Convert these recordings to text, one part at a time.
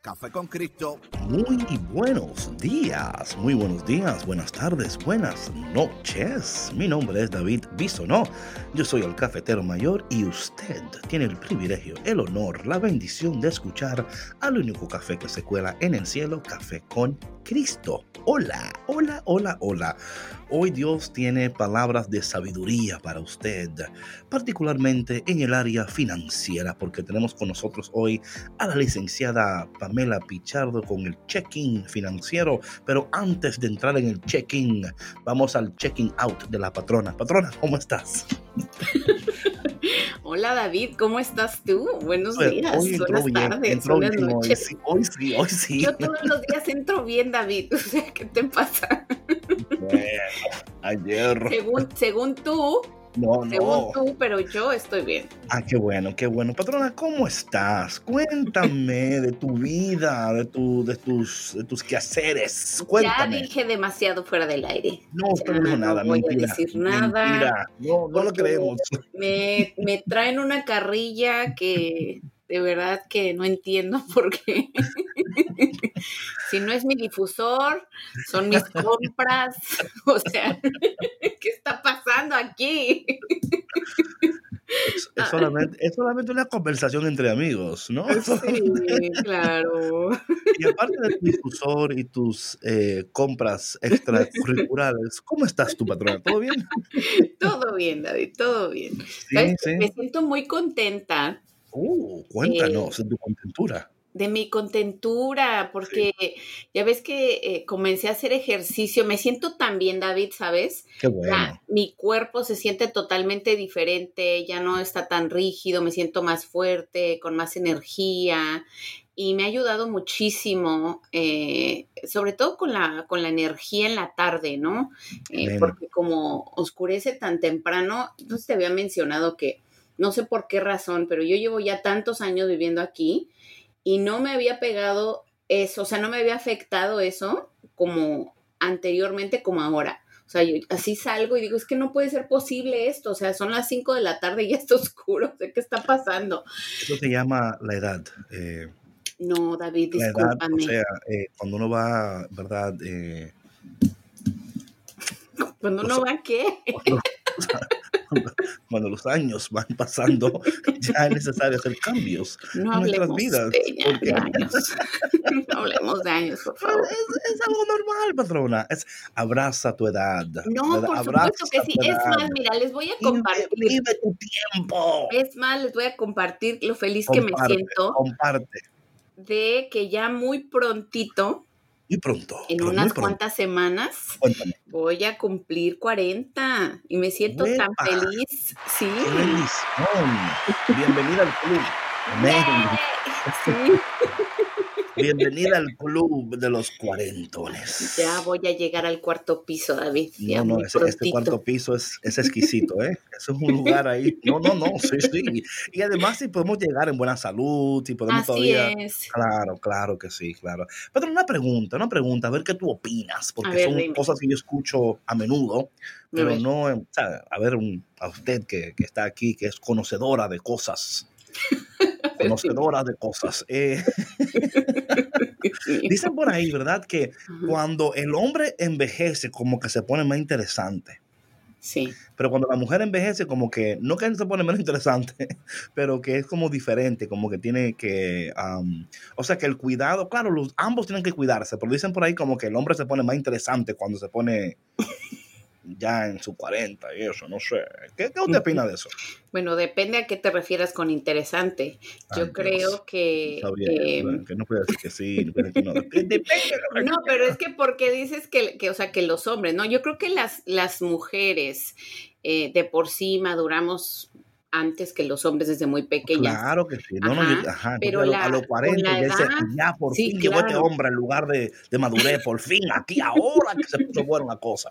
Café con Cristo. Muy buenos días, muy buenos días, buenas tardes, buenas noches. Mi nombre es David Bisonó. Yo soy el cafetero mayor y usted tiene el privilegio, el honor, la bendición de escuchar al único café que se cuela en el cielo, Café con Cristo. Hola, hola, hola, hola. Hoy Dios tiene palabras de sabiduría para usted, particularmente en el área financiera, porque tenemos con nosotros hoy a la licenciada Pamela Pichardo con el check-in financiero. Pero antes de entrar en el check-in, vamos al checking out de la patrona. Patrona, ¿cómo estás? Hola David, ¿cómo estás tú? Buenos pues, días, buenas tardes, buenas noches. Hoy sí, hoy sí, Yo todos los días entro bien, David. O sea, ¿qué te pasa? Bueno, ayer. Según, según tú, no, Según tú, pero yo estoy bien. Ah, qué bueno, qué bueno. Patrona, ¿cómo estás? Cuéntame de tu vida, de, tu, de, tus, de tus quehaceres. Cuéntame. Ya dije demasiado fuera del aire. No, usted no dijo nada. No voy a decir nada. Mentira. No, no lo creemos. Me, me traen una carrilla que de verdad que no entiendo por qué. si no es mi difusor, son mis compras. O sea, ¿qué está pasando aquí? Es, solamente, es solamente una conversación entre amigos, ¿no? Sí, claro. Y aparte de tu difusor y tus eh, compras extracurriculares, ¿cómo estás tu patrona? ¿Todo bien? Todo bien, David, todo bien. Me siento muy contenta Uh, cuéntanos de tu contentura. De mi contentura, porque ya ves que eh, comencé a hacer ejercicio, me siento tan bien, David, ¿sabes? Qué bueno. mi cuerpo se siente totalmente diferente, ya no está tan rígido, me siento más fuerte, con más energía y me ha ayudado muchísimo, eh, sobre todo con la, con la energía en la tarde, ¿no? Eh, porque como oscurece tan temprano, entonces te había mencionado que no sé por qué razón, pero yo llevo ya tantos años viviendo aquí y no me había pegado eso, o sea, no me había afectado eso como anteriormente como ahora. O sea, yo así salgo y digo, es que no puede ser posible esto. O sea, son las 5 de la tarde y ya está oscuro. ¿qué está pasando? Eso se llama la edad. Eh, no, David, discúlpame. o sea, eh, cuando uno va, ¿verdad? Eh, cuando uno va, ¿qué? cuando los años van pasando, ya es necesario hacer cambios en nuestras vidas. De, años. no hablemos de años, por favor. Es, algo normal, patrona. Es abraza tu edad. No, por supuesto que sí. Es más, mira, les voy a compartir. Vive tu tiempo. Es más, les voy a compartir lo feliz que me siento. Comparte. De que ya muy prontito y pronto. En unas cuantas semanas voy a cumplir 40 y me siento tan feliz. Sí. Feliz. Bienvenida al club. Sí. Bienvenida al club de los cuarentones. Ya voy a llegar al cuarto piso, David. no, no, este cuarto piso es, es exquisito, ¿eh? Eso es un lugar ahí. No, no, no, sí, sí. Y además, si podemos llegar en buena salud, si podemos Así todavía. Es. Claro, claro que sí, claro. Pero una pregunta, una pregunta, a ver qué tú opinas, porque son cosas que yo escucho a menudo, pero no, o sea, a ver, a usted que, que está aquí, que es conocedora de cosas conocedora de cosas. Eh, dicen por ahí, ¿verdad? Que cuando el hombre envejece, como que se pone más interesante. Sí. Pero cuando la mujer envejece, como que no que se pone menos interesante, pero que es como diferente, como que tiene que. o sea, que el cuidado, claro, los, ambos tienen que cuidarse, pero dicen por ahí como que el hombre se pone más interesante cuando se pone ya en sus 40 y eso, no sé. ¿Qué, qué usted opina de eso? Bueno, depende a qué te refieras con interesante. Yo creo que... Em, que no puede decir que sí, no puede decir no. Depende. no, pero es que porque dices que, que, o sea, que los hombres, ¿no? Yo creo que las, las mujeres eh, de por sí maduramos antes que los hombres desde muy pequeños. Claro que sí. No, no, ajá, pero a, los 40 ya, por fin llegó este hombre en lugar de, de madurez, por fin, aquí ahora que se puso buena la cosa.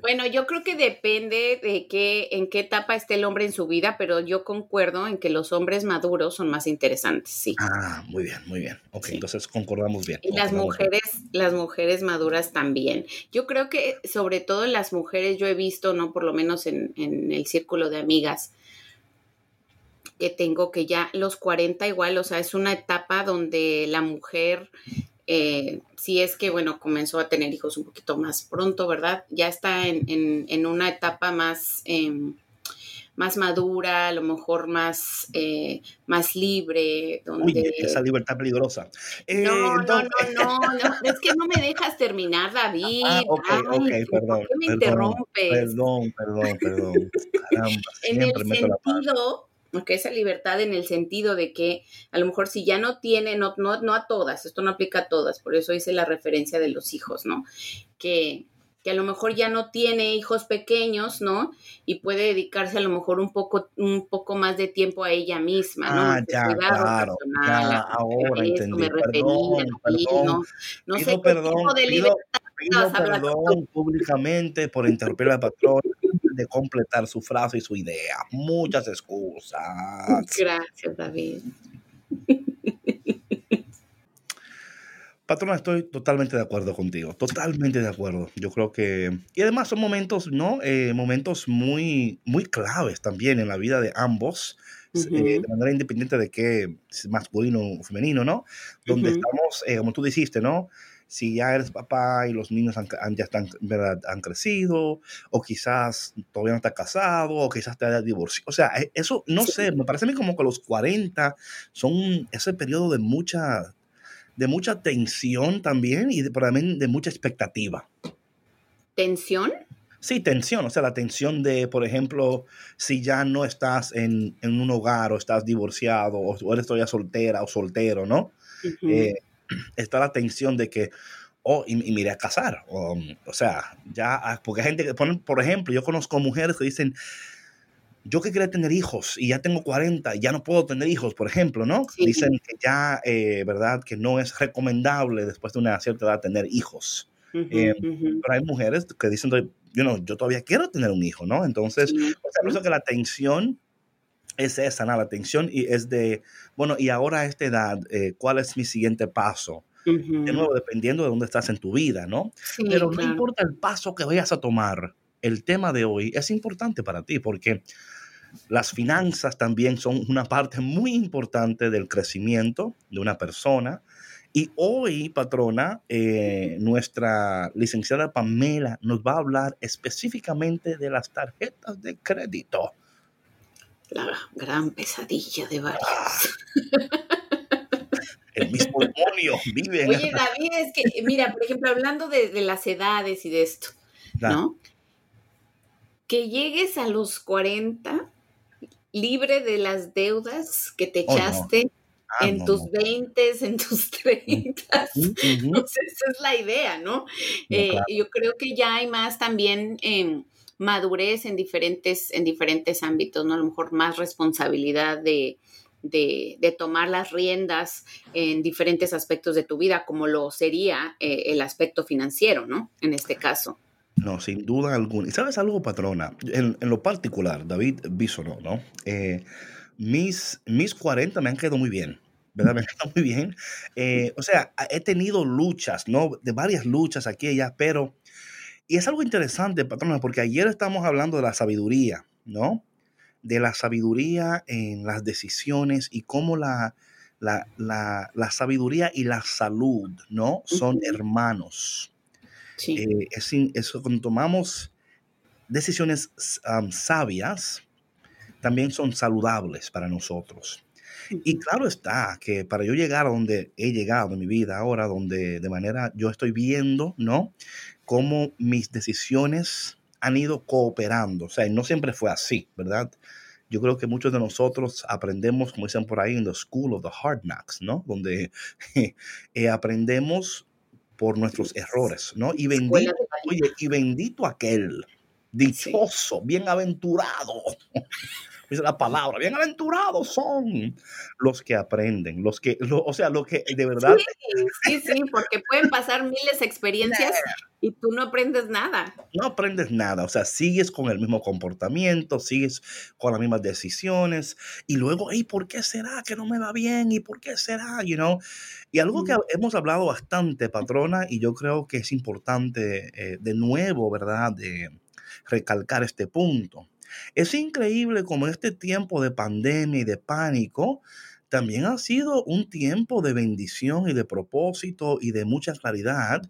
Bueno, yo creo que depende de qué, en qué etapa esté el hombre en su vida, pero yo concuerdo en que los hombres maduros son más interesantes, sí. Ah, muy bien, muy bien. Ok, entonces concordamos bien. Y las mujeres, las mujeres maduras también. Yo creo que sobre todo en las mujeres yo he visto, no por lo menos en, en el círculo de amigas, que tengo que ya los 40 igual, o sea, es una etapa donde la mujer eh, si es que, bueno, comenzó a tener hijos un poquito más pronto, ¿verdad? Ya está en, en, una etapa más, em, más madura, a lo mejor más, eh, más libre. Donde... esa libertad peligrosa. Eh, no, no, no, no, es que no me dejas terminar, David. Ah, ok, ok, perdón. ¿Por qué me interrumpes? Perdón, perdón, perdón. Caramba, en el sentido que esa libertad en el sentido de que a lo mejor si ya no tiene, no, no, no a todas, esto no aplica a todas, por eso hice la referencia de los hijos, ¿no? Que, que a lo mejor ya no tiene hijos pequeños, ¿no? Y puede dedicarse a lo mejor un poco, un poco más de tiempo a ella misma, ¿no? Ah, ya, claro, ya, ahora entendí. Me perdón, perdón, no, no sé perdón, tipo de libertad pido perdón públicamente por interrumpir de completar su frase y su idea. Muchas excusas. Gracias, David. Patrona, estoy totalmente de acuerdo contigo, totalmente de acuerdo. Yo creo que... Y además son momentos, ¿no? Eh, momentos muy, muy claves también en la vida de ambos, eh, de manera independiente de que es masculino o femenino, ¿no? Donde estamos, eh, como tú dijiste, ¿no? Si ya eres papá y los niños han, ya están, ¿verdad? han crecido, o quizás todavía no estás casado, o quizás te hayas divorciado. O sea, e, eso, no sé, me parece a mí como que los 40 son ese periodo de mucha, de mucha tensión también y de, también de mucha expectativa. ¿Tensión? Sí, tensión, o sea, la tensión de, por ejemplo, si ya no estás en, en un hogar o estás divorciado o, eres todavía soltera o soltero, ¿no? Está la tensión de que, oh, y, me iré a casar. O, sea, ya, ah, porque hay gente que ponen, por ejemplo, yo conozco mujeres que dicen, yo que quería tener hijos y ya tengo 40, ya no puedo tener hijos, por ejemplo, ¿no? Dicen que ya, eh, ¿verdad? Que no es recomendable después de una cierta edad tener hijos. Eh, pero hay mujeres que dicen, yo, no, yo todavía quiero tener un hijo, ¿no? Entonces, por eso que la tensión es esa, ¿no? la atención y es de, bueno, y ahora a esta edad, eh, ¿cuál es mi siguiente paso? De nuevo, dependiendo de dónde estás en tu vida, ¿no? Pero no importa el paso que vayas a tomar, el tema de hoy es importante para ti porque las finanzas también son una parte muy importante del crecimiento de una persona. Y hoy, patrona, eh, nuestra licenciada Pamela nos va a hablar específicamente de las tarjetas de crédito la gran pesadilla de varios. El mismo demonio vive. Oye, David, es que, mira, por ejemplo, hablando de, las edades y de esto, ¿no? Que llegues a los 40 libre de las deudas que te oh, echaste ah, en tus 20, en tus 30. esa es la idea, ¿no? Eh, yo creo que ya hay más también madurez en diferentes, en diferentes ámbitos, ¿no? A lo mejor más responsabilidad de, tomar las riendas en diferentes aspectos de tu vida, como lo sería eh, el aspecto financiero, ¿no? En este caso. No, sin duda alguna. ¿Y sabes algo, patrona? En, lo particular, David Bisono, ¿no? Eh, mis, mis 40 me han quedado muy bien. ¿verdad? Me han quedado muy bien. Eh, o sea, he tenido luchas, ¿no? De varias luchas aquí y allá, pero y es algo interesante, patrona, porque ayer estamos hablando de la sabiduría, ¿no? De la sabiduría en las decisiones y cómo la, la, la, sabiduría y la salud, ¿no? Son hermanos. Sí. Eh, es, eso, cuando tomamos decisiones sabias, también son saludables para nosotros. Y claro está que para yo llegar a donde he llegado en mi vida ahora, donde de manera yo estoy viendo, ¿no? Cómo mis decisiones han ido cooperando. O sea, no siempre fue así, ¿verdad? Yo creo que muchos de nosotros aprendemos, como dicen por ahí, en the school of the hard knocks, ¿no? Donde eh, aprendemos por nuestros errores, ¿no? Y bendito, oye, y bendito aquel, dichoso, bienaventurado dice la palabra, bienaventurados son los que aprenden, los que, o sea, lo que de verdad. Sí, sí, porque pueden pasar miles de experiencias y tú no aprendes nada. No aprendes nada, o sea, sigues con el mismo comportamiento, sigues con las mismas decisiones y luego, ¿y por qué será que no me va bien? ¿Y por qué será? You know? Y algo que hemos hablado bastante, patrona, y yo creo que es importante eh, de nuevo, ¿verdad? De recalcar este punto es increíble como este tiempo de pandemia y de pánico también ha sido un tiempo de bendición y de propósito y de mucha claridad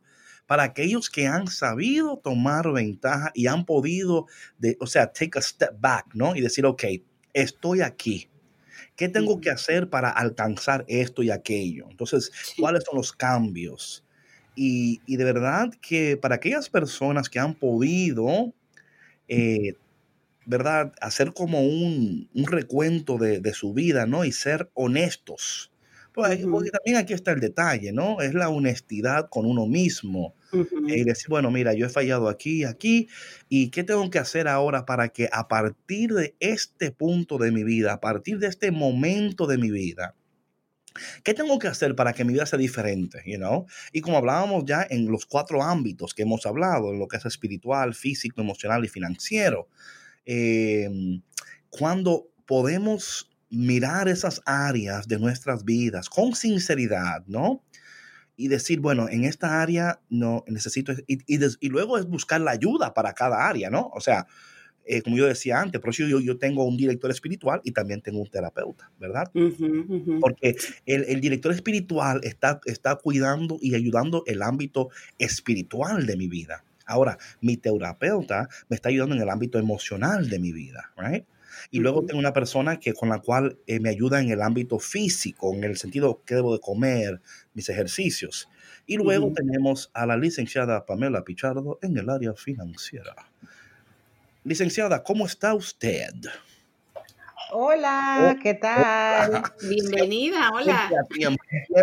para aquellos que han sabido tomar ventaja y han podido, de, o sea, take a step back, ¿no? Y decir, ok, estoy aquí. ¿Qué tengo que hacer para alcanzar esto y aquello? Entonces, ¿cuáles son los cambios? Y, de verdad que para aquellas personas que han podido eh, ¿verdad? Hacer como un, recuento de, su vida, ¿no? Y ser honestos. Pues, porque también aquí está el detalle, ¿no? Es la honestidad con uno mismo. Y decir, bueno, mira, yo he fallado aquí, aquí, y qué tengo que hacer ahora para que a partir de este punto de mi vida, a partir de este momento de mi vida, ¿Qué tengo que hacer para que mi vida sea diferente? You know? Y como hablábamos ya en los cuatro ámbitos que hemos hablado, en lo que es espiritual, físico, emocional y financiero, Em, cuando podemos mirar esas áreas de nuestras vidas con sinceridad, ¿no? Y decir, bueno, en esta área no necesito, y, y, luego es buscar la ayuda para cada área, ¿no? O sea, eh, como yo decía antes, por eso yo, yo tengo un director espiritual y también tengo un terapeuta, ¿verdad? Porque el, el, director espiritual está, está cuidando y ayudando el ámbito espiritual de mi vida. Ahora, mi terapeuta me está ayudando en el ámbito emocional de mi vida, right? Y luego tengo una persona que con la cual eh, me ayuda en el ámbito físico, en el sentido que debo de comer, mis ejercicios. Y luego tenemos a la licenciada Pamela Pichardo en el área financiera. Licenciada, ¿cómo está usted? Hola, ¿qué tal? Bienvenida, hola.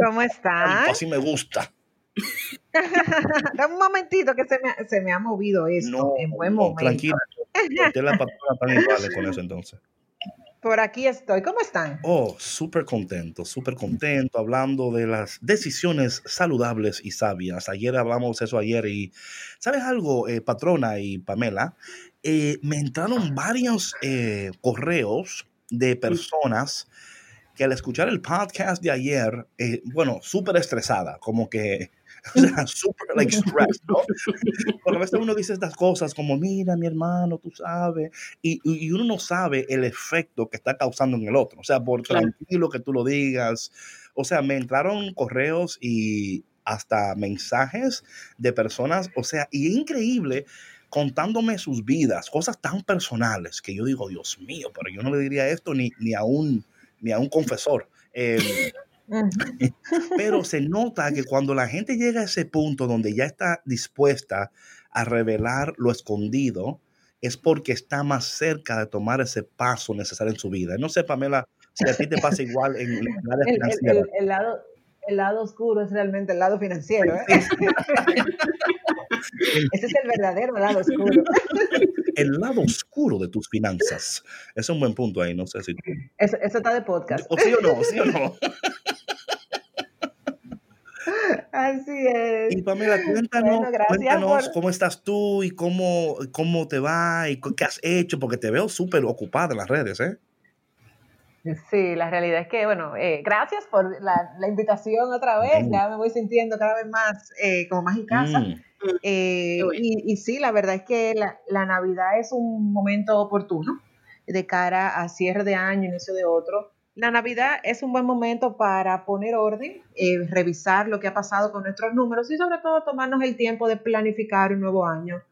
¿Cómo está? Así me gusta. Dame un momentito que se me, se me ha movido esto en buen momento. Tranquila, la patrona también vale con eso entonces. Por aquí estoy. ¿Cómo están? Oh, súper contento, súper contento, hablando de las decisiones saludables y sabias. Ayer hablamos eso ayer y, ¿sabes algo, eh, patrona y Pamela? Eh, me entraron varios eh, correos de personas que al escuchar el podcast de ayer, bueno, súper estresada, como que o sea, súper like stressed, ¿no? Porque a veces uno dice estas cosas como, mira, mi hermano, tú sabes, y, y, uno no sabe el efecto que está causando en el otro. O sea, por tranquilo que tú lo digas. O sea, me entraron correos y hasta mensajes de personas, o sea, y increíble contándome sus vidas, cosas tan personales que yo digo, Dios mío, pero yo no le diría esto ni, ni, a, un, ni a un confesor. Eh, pero se nota que cuando la gente llega a ese punto donde ya está dispuesta a revelar lo escondido, es porque está más cerca de tomar ese paso necesario en su vida. No sé, Pamela, si a ti te pasa igual en el área financiera. El, lado, el lado oscuro es realmente el lado financiero. ¿eh? Ese es el verdadero lado oscuro. El lado oscuro de tus finanzas. Es un buen punto ahí, no sé si Eso, eso está de podcast. O sí o no, sí o no. Así es. Y Pamela, cuéntanos, cuéntanos cómo estás tú y cómo, cómo te va y qué has hecho, porque te veo súper ocupada en las redes, ¿eh? Sí, la realidad es que, bueno, eh, gracias por la, invitación otra vez, ya me voy sintiendo cada vez más eh, como más en casa. Mm. Eh, y, y, sí, la verdad es que la, la, Navidad es un momento oportuno de cara a cierre de año, inicio de otro, la Navidad es un buen momento para poner orden, eh, revisar lo que ha pasado con nuestros números y sobre todo tomarnos el tiempo de planificar un nuevo año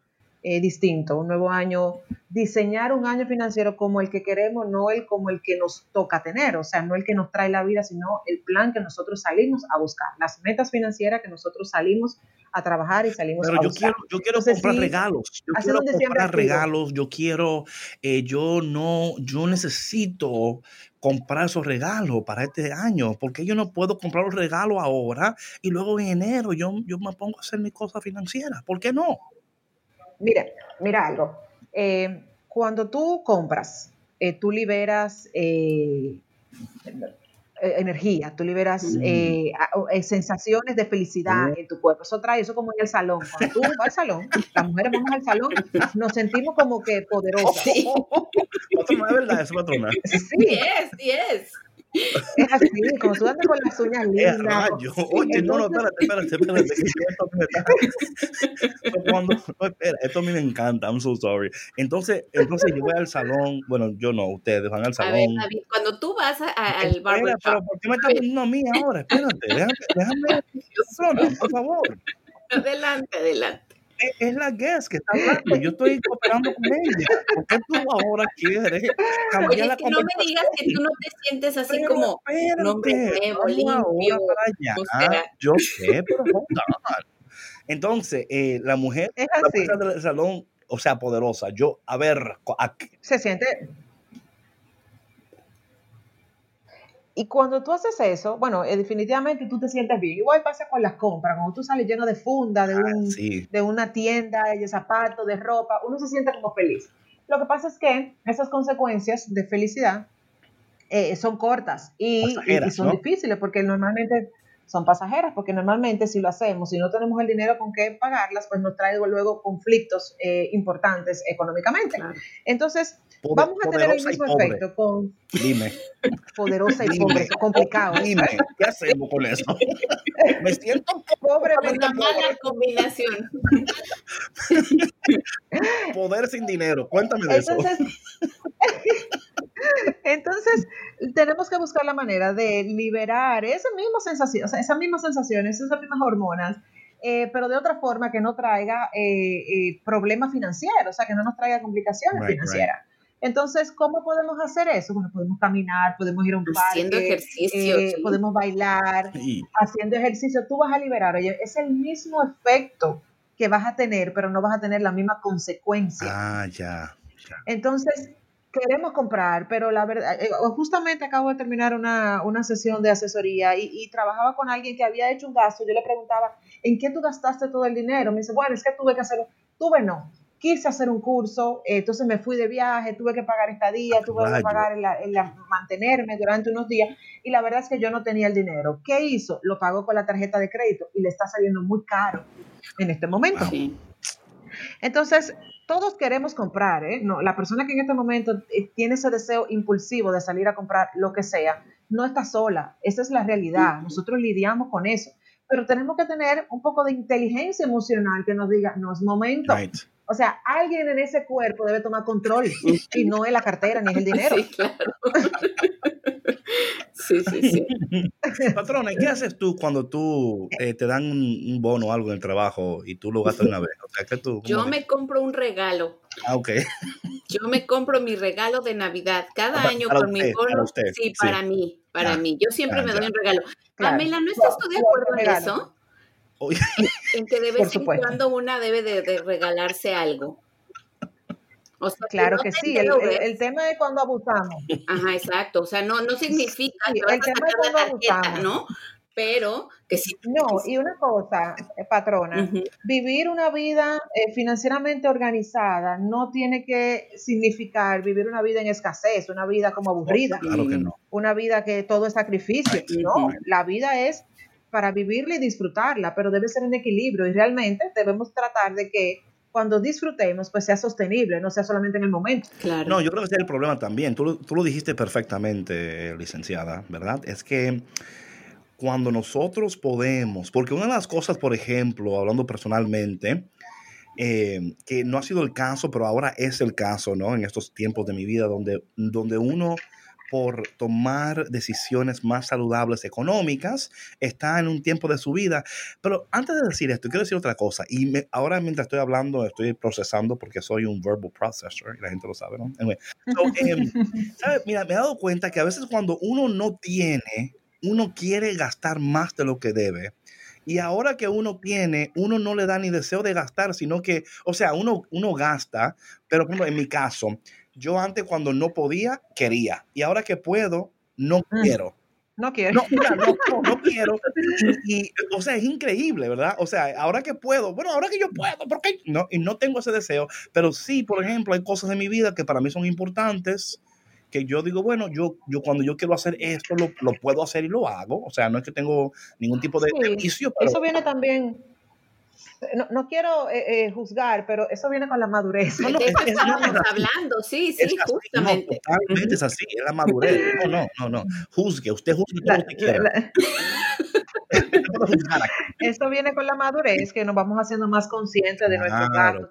eh, distinto, un nuevo año, diseñar un año financiero como el que queremos, no el como el que nos toca tener, o sea, no el que nos trae la vida, sino el plan que nosotros salimos a buscar, las metas financieras que nosotros salimos a trabajar y salimos a yo buscar. Quiero, yo quiero comprar regalos, yo quiero comprar regalos, yo quiero, eh, yo no, yo necesito comprar esos regalos para este año, porque yo no puedo comprar los regalos ahora y luego en enero yo, yo me pongo a hacer mi cosa financiera, ¿por qué no? Mira, mira algo. Eh, cuando tú compras, eh, tú liberas eh, energía, tú liberas mm. sensaciones de felicidad en tu cuerpo. Eso trae eso como en el salón. Cuando tú vas al salón, las mujeres vamos al salón, nos sentimos como que poderosas. Sí. es verdad, eso patrona. Sí, es, sí es. Es así, como tú andas con las uñas lindas. Oye, no, no, espérate, espérate, espérate. esto, cuando, no, espera, esto a mí me encanta, I'm so sorry. Entonces, entonces yo voy al salón, bueno, yo no, ustedes van al salón. A ver, David, cuando tú vas a, al barber Pero, ¿por qué me estás poniendo a mí ahora? Espérate, déjame, déjame, por favor. Adelante, adelante es la guest que está hablando. Yo estoy cooperando con ella. ¿Por qué tú ahora quieres cambiar Oye, es que no me digas que tú no te sientes así pero, como un hombre nuevo, limpio. Para. Yo sé, pero on. Entonces, eh, la mujer es así. del salón, o sea, poderosa. Yo, a ver, a, se siente Y cuando tú haces eso, bueno, eh, definitivamente tú te sientes bien. Igual pasa con las compras, cuando tú sales lleno de funda, de, ah, de una tienda, de zapatos, de ropa, uno se siente como feliz. Lo que pasa es que esas consecuencias de felicidad eh, son cortas y, son difíciles porque normalmente son pasajeras, porque normalmente si lo hacemos, si no tenemos el dinero con qué pagarlas, pues nos trae luego conflictos eh, importantes económicamente. Entonces, vamos a tener el mismo efecto con... Dime. Poderosa y pobre, complicado. Dime, ¿qué hacemos con eso? Me siento pobre. Una mala combinación. Poder sin dinero, cuéntame de eso. Entonces, tenemos que buscar la manera de liberar esa misma sensación, o sea, esas mismas sensaciones, esas mismas hormonas, eh, pero de otra forma que no traiga eh, eh, problemas financieros, o sea, que no nos traiga complicaciones financieras. Entonces, ¿cómo podemos hacer eso? Bueno, podemos caminar, podemos ir a un parque. Haciendo ejercicio. Podemos bailar, haciendo ejercicio. Tú vas a liberar, oye, es el mismo efecto que vas a tener, pero no vas a tener la misma consecuencia. Ah, ya. ya. Entonces, queremos comprar, pero la verdad, eh, justamente acabo de terminar una, sesión de asesoría y, trabajaba con alguien que había hecho un gasto. Yo le preguntaba, ¿en qué tú gastaste todo el dinero? Me dice, bueno, es que tuve que hacerlo. Tuve no. Quise hacer un curso, eh, entonces me fui de viaje, tuve que pagar estadía, tuve que pagar el, mantenerme durante unos días y la verdad es que yo no tenía el dinero. ¿Qué hizo? Lo pagó con la tarjeta de crédito y le está saliendo muy caro en este momento. Entonces, todos queremos comprar, ¿eh? No, la persona que en este momento eh, tiene ese deseo impulsivo de salir a comprar lo que sea, no está sola. Esa es la realidad. Nosotros lidiamos con eso. Pero tenemos que tener un poco de inteligencia emocional que nos diga, no es momento. O sea, alguien en ese cuerpo debe tomar control y no es la cartera ni es el dinero. Sí, claro. Sí, sí, sí. Patrona, ¿qué haces tú cuando tú eh, te dan un, bono o algo en el trabajo y tú lo gastas una vez? Yo me compro un regalo. Ah, ok. Yo me compro mi regalo de Navidad cada año por mi bono. sí, para mí, para mí. Yo siempre me doy un regalo. Pamela, ¿no estás tú de acuerdo en eso? En, que de vez en cuando una debe de regalarse algo claro que, sí, el, tema es cuando abusamos. Ajá, exacto. O sea, no, no significa que el tema es cuando abusamos. ¿no? Pero que sí. No, y una cosa, eh, patrona, vivir una vida eh, financieramente organizada no tiene que significar vivir una vida en escasez, una vida como aburrida. Claro que no. Una vida que todo es sacrificio. No, la vida es para vivirla y disfrutarla, pero debe ser en equilibrio y realmente debemos tratar de que cuando disfrutemos, pues sea sostenible, no sea solamente en el momento. Claro. No, yo creo que ese es el problema también. Tú, tú lo dijiste perfectamente, licenciada, ¿verdad? Es que cuando nosotros podemos, porque una de las cosas, por ejemplo, hablando personalmente, eh, que no ha sido el caso, pero ahora es el caso, ¿no? En estos tiempos de mi vida donde, donde uno por tomar decisiones más saludables económicas, está en un tiempo de su vida. Pero antes de decir esto, quiero decir otra cosa. Y ahora mientras estoy hablando, estoy procesando porque soy un verbal processor y la gente lo sabe, ¿no? Em, Mira, me he dado cuenta que a veces cuando uno no tiene, uno quiere gastar más de lo que debe. Y ahora que uno tiene, uno no le da ni deseo de gastar, sino que, o sea, uno, uno gasta, pero como en mi caso, yo antes cuando no podía, quería. Y ahora que puedo, no mm. quiero. No quiero. No, no, quiero. Y, o sea, es increíble, ¿verdad? O sea, ahora que puedo, bueno, ahora que yo puedo, ¿por qué? No, y no tengo ese deseo, pero sí, por ejemplo, hay cosas en mi vida que para mí son importantes, que yo digo, bueno, yo, yo cuando yo quiero hacer esto, lo, lo puedo hacer y lo hago. O sea, no es que tengo ningún tipo de vicio. Eso viene también, no, no quiero eh, eh, juzgar, pero eso viene con la madurez. No, no, es, estamos hablando, sí, sí, justamente. totalmente es así, es la madurez. No, no, no, no. Juzgue, usted juzgue todo lo que quiera. Esto viene con la madurez, que nos vamos haciendo más conscientes de nuestro caso,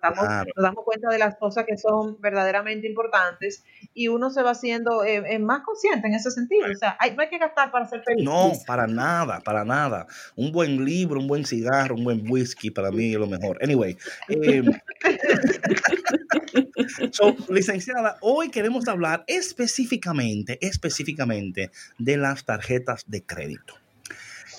nos damos cuenta de las cosas que son verdaderamente importantes y uno se va haciendo eh, más consciente en ese sentido. O sea, hay, no hay que gastar para ser feliz. No, para nada, para nada. Un buen libro, un buen cigarro, un buen whisky, para mí es lo mejor. Anyway. Eh, licenciada, hoy queremos hablar específicamente, específicamente de las tarjetas de crédito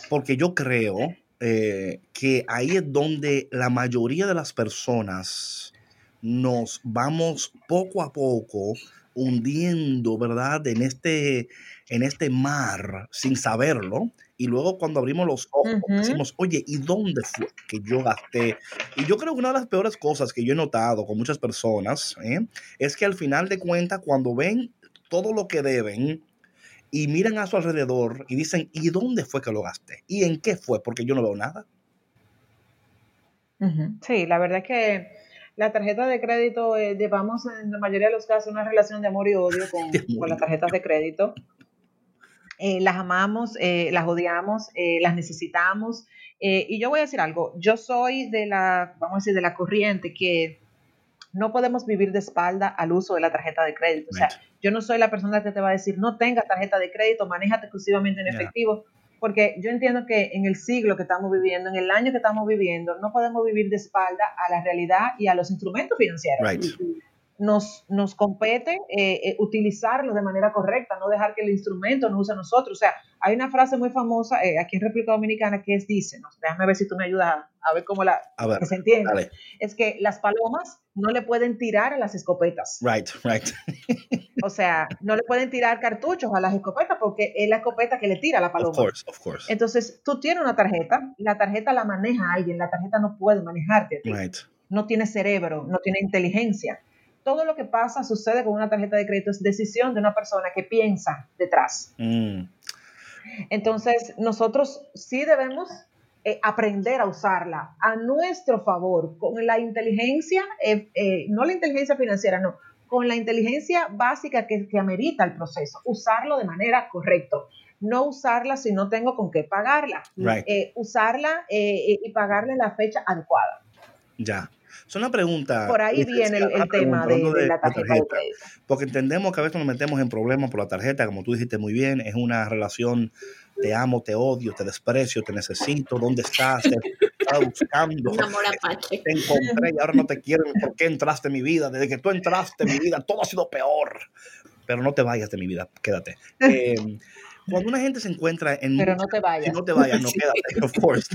porque yo creo eh, que ahí es donde la mayoría de las personas nos vamos poco a poco hundiendo, ¿verdad? En este, en este mar sin saberlo. Y luego cuando abrimos los ojos decimos, oye, ¿y dónde fue que yo gasté? Y yo creo que una de las peores cosas que yo he notado con muchas personas ¿eh? es que al final de cuentas, cuando ven todo lo que deben, y miran a su alrededor y dicen, ¿y dónde fue que lo gasté? ¿Y en qué fue? Porque yo no veo nada. Sí, la verdad es que la tarjeta de crédito, eh, llevamos en la mayoría de los casos una relación de amor y odio con, con las tarjetas de crédito. Eh, las amamos, eh, las odiamos, las necesitamos. y yo voy a decir algo, yo soy de la, vamos a decir, de la corriente que no podemos vivir de espalda al uso de la tarjeta de crédito. O sea, yo no soy la persona que te va a decir, no tengas tarjeta de crédito, manéjate exclusivamente en efectivo, porque yo entiendo que en el siglo que estamos viviendo, en el año que estamos viviendo, no podemos vivir de espalda a la realidad y a los instrumentos financieros nos, nos compete eh, eh, utilizarlo de manera correcta, no dejar que el instrumento nos use a nosotros. O sea, hay una frase muy famosa eh, aquí en República Dominicana que es, dice, déjame ver si tú me ayudas a, ver cómo la se entiende. Es que las palomas no le pueden tirar a las escopetas. Right, right. o sea, no le pueden tirar cartuchos a las escopetas porque es la escopeta que le tira a la paloma. Of course, of course. Entonces, tú tienes una tarjeta, la tarjeta la maneja alguien, la tarjeta no puede manejarte a ti. Right. No tiene cerebro, no tiene inteligencia todo lo que pasa, sucede con una tarjeta de crédito, es decisión de una persona que piensa detrás. Mm. Entonces, nosotros sí debemos eh, aprender a usarla a nuestro favor, con la inteligencia, eh, eh, no la inteligencia financiera, no, con la inteligencia básica que, amerita el proceso, usarlo de manera correcta. No usarla si no tengo con qué pagarla. usarla y pagarle la fecha adecuada. Ya. Es una pregunta. Por ahí viene el, tema de, la tarjeta, Porque entendemos que a veces nos metemos en problemas por la tarjeta, como tú dijiste muy bien, es una relación te amo, te odio, te desprecio, te necesito, ¿dónde estás? Te estaba buscando. Te encontré y ahora no te quiero. ¿Por qué entraste en mi vida? Desde que tú entraste en mi vida, todo ha sido peor. Pero no te vayas de mi vida, quédate. Eh, cuando una gente se encuentra en... Pero no te vayas. no te vayas, no quédate, of course.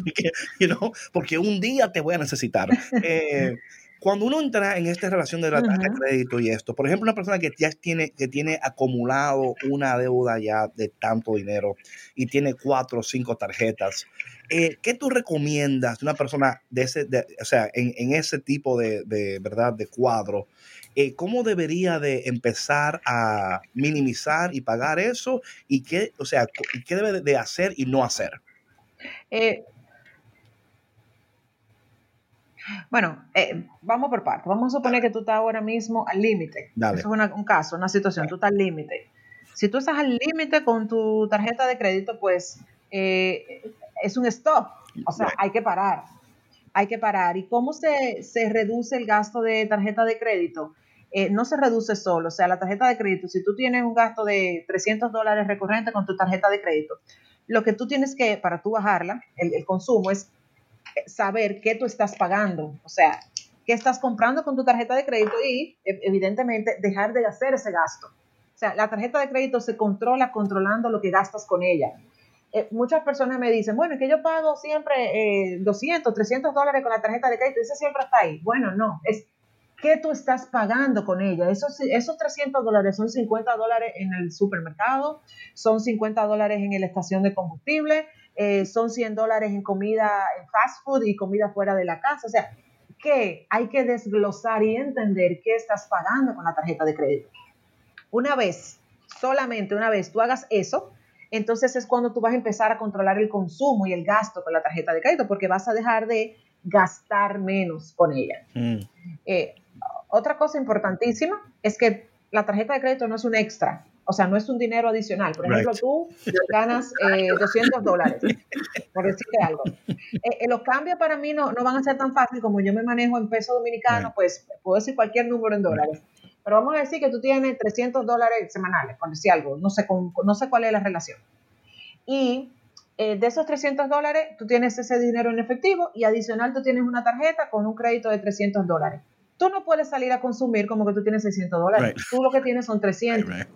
you know, porque un día te voy a necesitar. Eh, cuando uno entra en esta relación de la tarjeta de crédito y esto, por ejemplo, una persona que ya tiene, que tiene acumulado una deuda ya de tanto dinero y tiene cuatro o cinco tarjetas, eh, ¿qué tú recomiendas de una persona de ese, o sea, en, en ese tipo de, de, ¿verdad? de cuadro? Eh, ¿Cómo debería de empezar a minimizar y pagar eso? ¿Y qué, o sea, qué debe de hacer y no hacer? Eh, bueno, eh, vamos por partes. Vamos a suponer que tú estás ahora mismo al límite. Eso es un caso, una situación. Tú estás al límite. Si tú estás al límite con tu tarjeta de crédito, pues es un stop. O sea, hay que parar. Hay que parar. ¿Y cómo se, se reduce el gasto de tarjeta de crédito? Eh, no se reduce solo. O sea, la tarjeta de crédito, si tú tienes un gasto de 300 dólares recurrente con tu tarjeta de crédito, lo que tú tienes que, para tú bajarla, el, consumo, es saber qué tú estás pagando. O sea, qué estás comprando con tu tarjeta de crédito y, e, evidentemente, dejar de hacer ese gasto. O sea, la tarjeta de crédito se controla controlando lo que gastas con ella. Eh, muchas personas me dicen, bueno, es que yo pago siempre 200, eh, 300 dólares con la tarjeta de crédito, ese siempre está ahí. Bueno, no, es qué tú estás pagando con ella. Esos, esos 300 dólares son 50 dólares en el supermercado, son 50 dólares en la estación de combustible, eh, son 100 dólares en comida en fast food y comida fuera de la casa. O sea, que hay que desglosar y entender qué estás pagando con la tarjeta de crédito. Una vez, solamente una vez tú hagas eso, entonces es cuando tú vas a empezar a controlar el consumo y el gasto con la tarjeta de crédito, porque vas a dejar de gastar menos con ella. Mm. Eh, otra cosa importantísima es que la tarjeta de crédito no es un extra, o sea, no es un dinero adicional. Por ejemplo, tú ganas 200 eh, dólares, por decirte algo. Eh, los cambios para mí no, no van a ser tan fáciles como yo me manejo en peso dominicano, pues puedo decir cualquier número en dólares. Pero vamos a decir que tú tienes 300 dólares semanales, por decir algo, no sé, no sé cuál es la relación. Y eh, de esos 300 dólares, tú tienes ese dinero en efectivo y adicional tú tienes una tarjeta con un crédito de 300 dólares. Tú no puedes salir a consumir como que tú tienes 600 dólares. Tú lo que tienes son 300.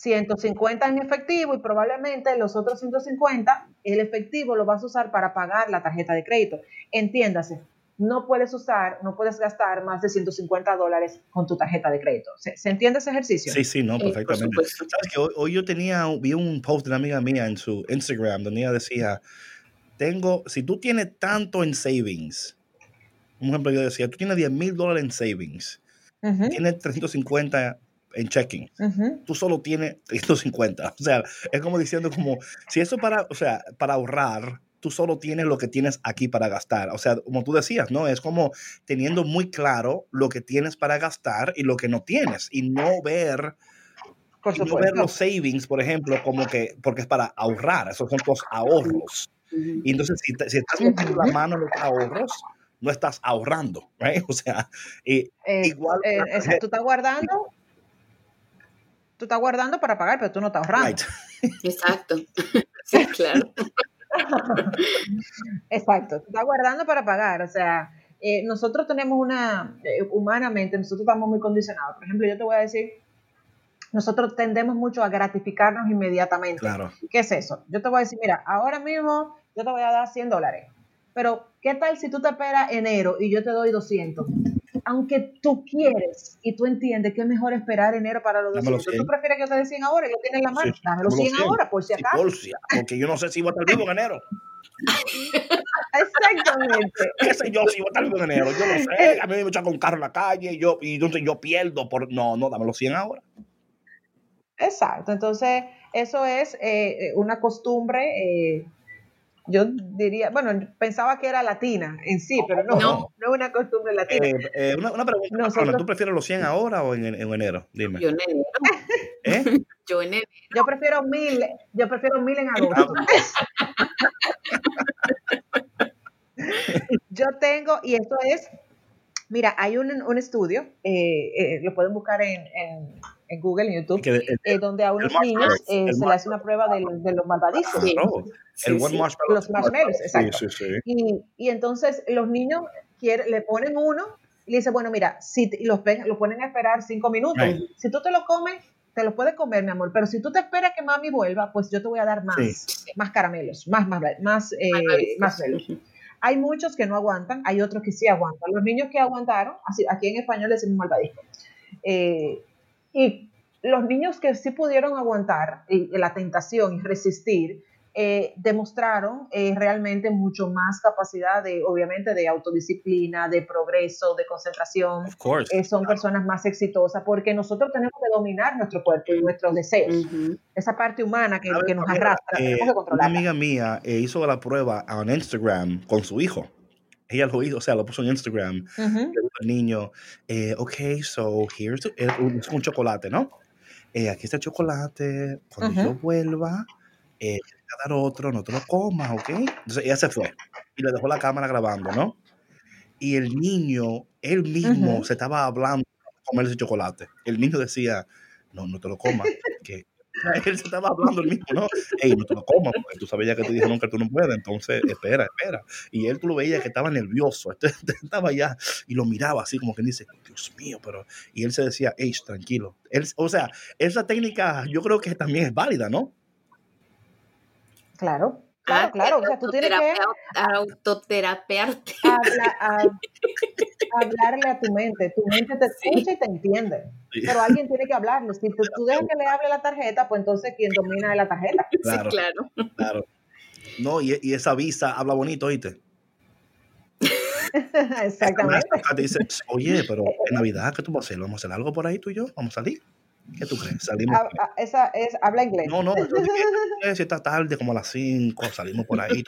150 en efectivo y probablemente los otros 150, el efectivo lo vas a usar para pagar la tarjeta de crédito. Entiéndase, no puedes usar, no puedes gastar más de 150 dólares con tu tarjeta de crédito. ¿Se, entiende ese ejercicio? Sí, sí, no, perfectamente. ¿Sabes que hoy, yo tenía, vi un post de una amiga mía en su Instagram donde ella decía, tengo, si tú tienes tanto en savings, un ejemplo yo decía, tú tienes 10 mil dólares en savings, tienes 350 en checking, tú solo tienes 350. O sea, es como diciendo como, si eso para, o sea, para ahorrar, tú solo tienes lo que tienes aquí para gastar. O sea, como tú decías, ¿no? Es como teniendo muy claro lo que tienes para gastar y lo que no tienes y no ver... no ver los savings, por ejemplo, como que, porque es para ahorrar, esos son los ahorros. Y entonces, si, si estás metiendo la mano en los ahorros, no estás ahorrando, ¿right? O sea, eh, igual. Eh, tú estás guardando, tú estás guardando para pagar, pero tú no estás ahorrando. Exacto. Sí, claro. Exacto, está guardando para pagar, o sea, eh, nosotros tenemos una, eh, humanamente, nosotros estamos muy condicionados. Por ejemplo, yo te voy a decir, nosotros tendemos mucho a gratificarnos inmediatamente. Claro. ¿Qué es eso? Yo te voy a decir, mira, ahora mismo yo te voy a dar 100 dólares, pero ¿qué tal si tú te esperas enero y yo te doy 200? aunque tú quieres y tú entiendes que es mejor esperar enero para los 200, tú prefieres que te 100 ahora y lo tienes en la mano, dame los 100, ahora, por si acaso. porque yo no sé si voy a estar vivo en enero. Exactamente. ¿Qué sé yo si voy a estar vivo en enero? Yo no sé. A mí me echan con carro en la calle y yo, y entonces yo pierdo. Por... No, no, dame los 100 ahora. Exacto. Entonces, eso es eh, una costumbre eh, yo diría, bueno, pensaba que era latina en sí, pero no, no, es una costumbre latina. Eh, eh, una, una, pregunta, ¿tú prefieres los 100 ahora o en, en enero? Dime. Yo en enero. ¿Eh? Yo en enero. Yo prefiero mil, yo prefiero mil en agosto. yo tengo, y esto es, mira, hay un, un estudio, eh, lo pueden buscar en, en en Google, en YouTube, eh, donde a unos niños eh, se le hace una prueba de, de los malvadiscos. el Los marshmallows, exacto. Y, y, entonces los niños quiere, le ponen uno y le dicen, bueno, mira, si los, los ponen a esperar cinco minutos, si tú te lo comes, te lo puedes comer, mi amor, pero si tú te esperas que mami vuelva, pues yo te voy a dar más, más caramelos, más, más, más, eh, más Hay muchos que no aguantan, hay otros que sí aguantan. Los niños que aguantaron, así, aquí en español le decimos malvadisco, eh, y los niños que sí pudieron aguantar la tentación y resistir, eh, demostraron eh, realmente mucho más capacidad de, obviamente, de autodisciplina, de progreso, de concentración. Eh, son personas más exitosas porque nosotros tenemos que dominar nuestro cuerpo y nuestros deseos. Esa parte humana que, que nos arrastra, tenemos que controlar. Una amiga mía hizo la prueba en Instagram con su hijo ella lo hizo, o sea, lo puso en Instagram, el niño, eh, ok, so here's es un chocolate, ¿no? Eh, aquí está el chocolate, cuando yo vuelva, eh, voy a dar otro, no te lo comas, ¿ok? Entonces ella se fue y le dejó la cámara grabando, ¿no? Y el niño, él mismo se estaba hablando comer ese chocolate. El niño decía, no, no te lo comas, que él se estaba hablando el mismo, ¿no? Ey, no te lo comas, porque tú sabías que te dijeron que tú no puedes, entonces espera, espera. Y él tú lo veías que estaba nervioso, este estaba ya y lo miraba así como que dice, Dios mío, pero. Y él se decía, ey, tranquilo. Él, o sea, esa técnica yo creo que también es válida, ¿no? Claro. Claro, claro, o sea, tú tienes que autoterapearte. hablarle a tu mente, tu mente te escucha y te entiende, pero alguien tiene que hablarle. Si tú, dejas que le hable la tarjeta, pues entonces quien domina es la tarjeta. Claro, sí, claro. claro. No, y, y esa visa habla bonito, ¿oíste? Exactamente. Te dice, oye, pero en Navidad, ¿qué tú vas a hacer? ¿Vamos a hacer algo por ahí tú y yo? ¿Vamos a salir? ¿Qué tú crees? Salimos. esa es, habla inglés. No, no, si esta tarde, como a las 5, salimos por ahí.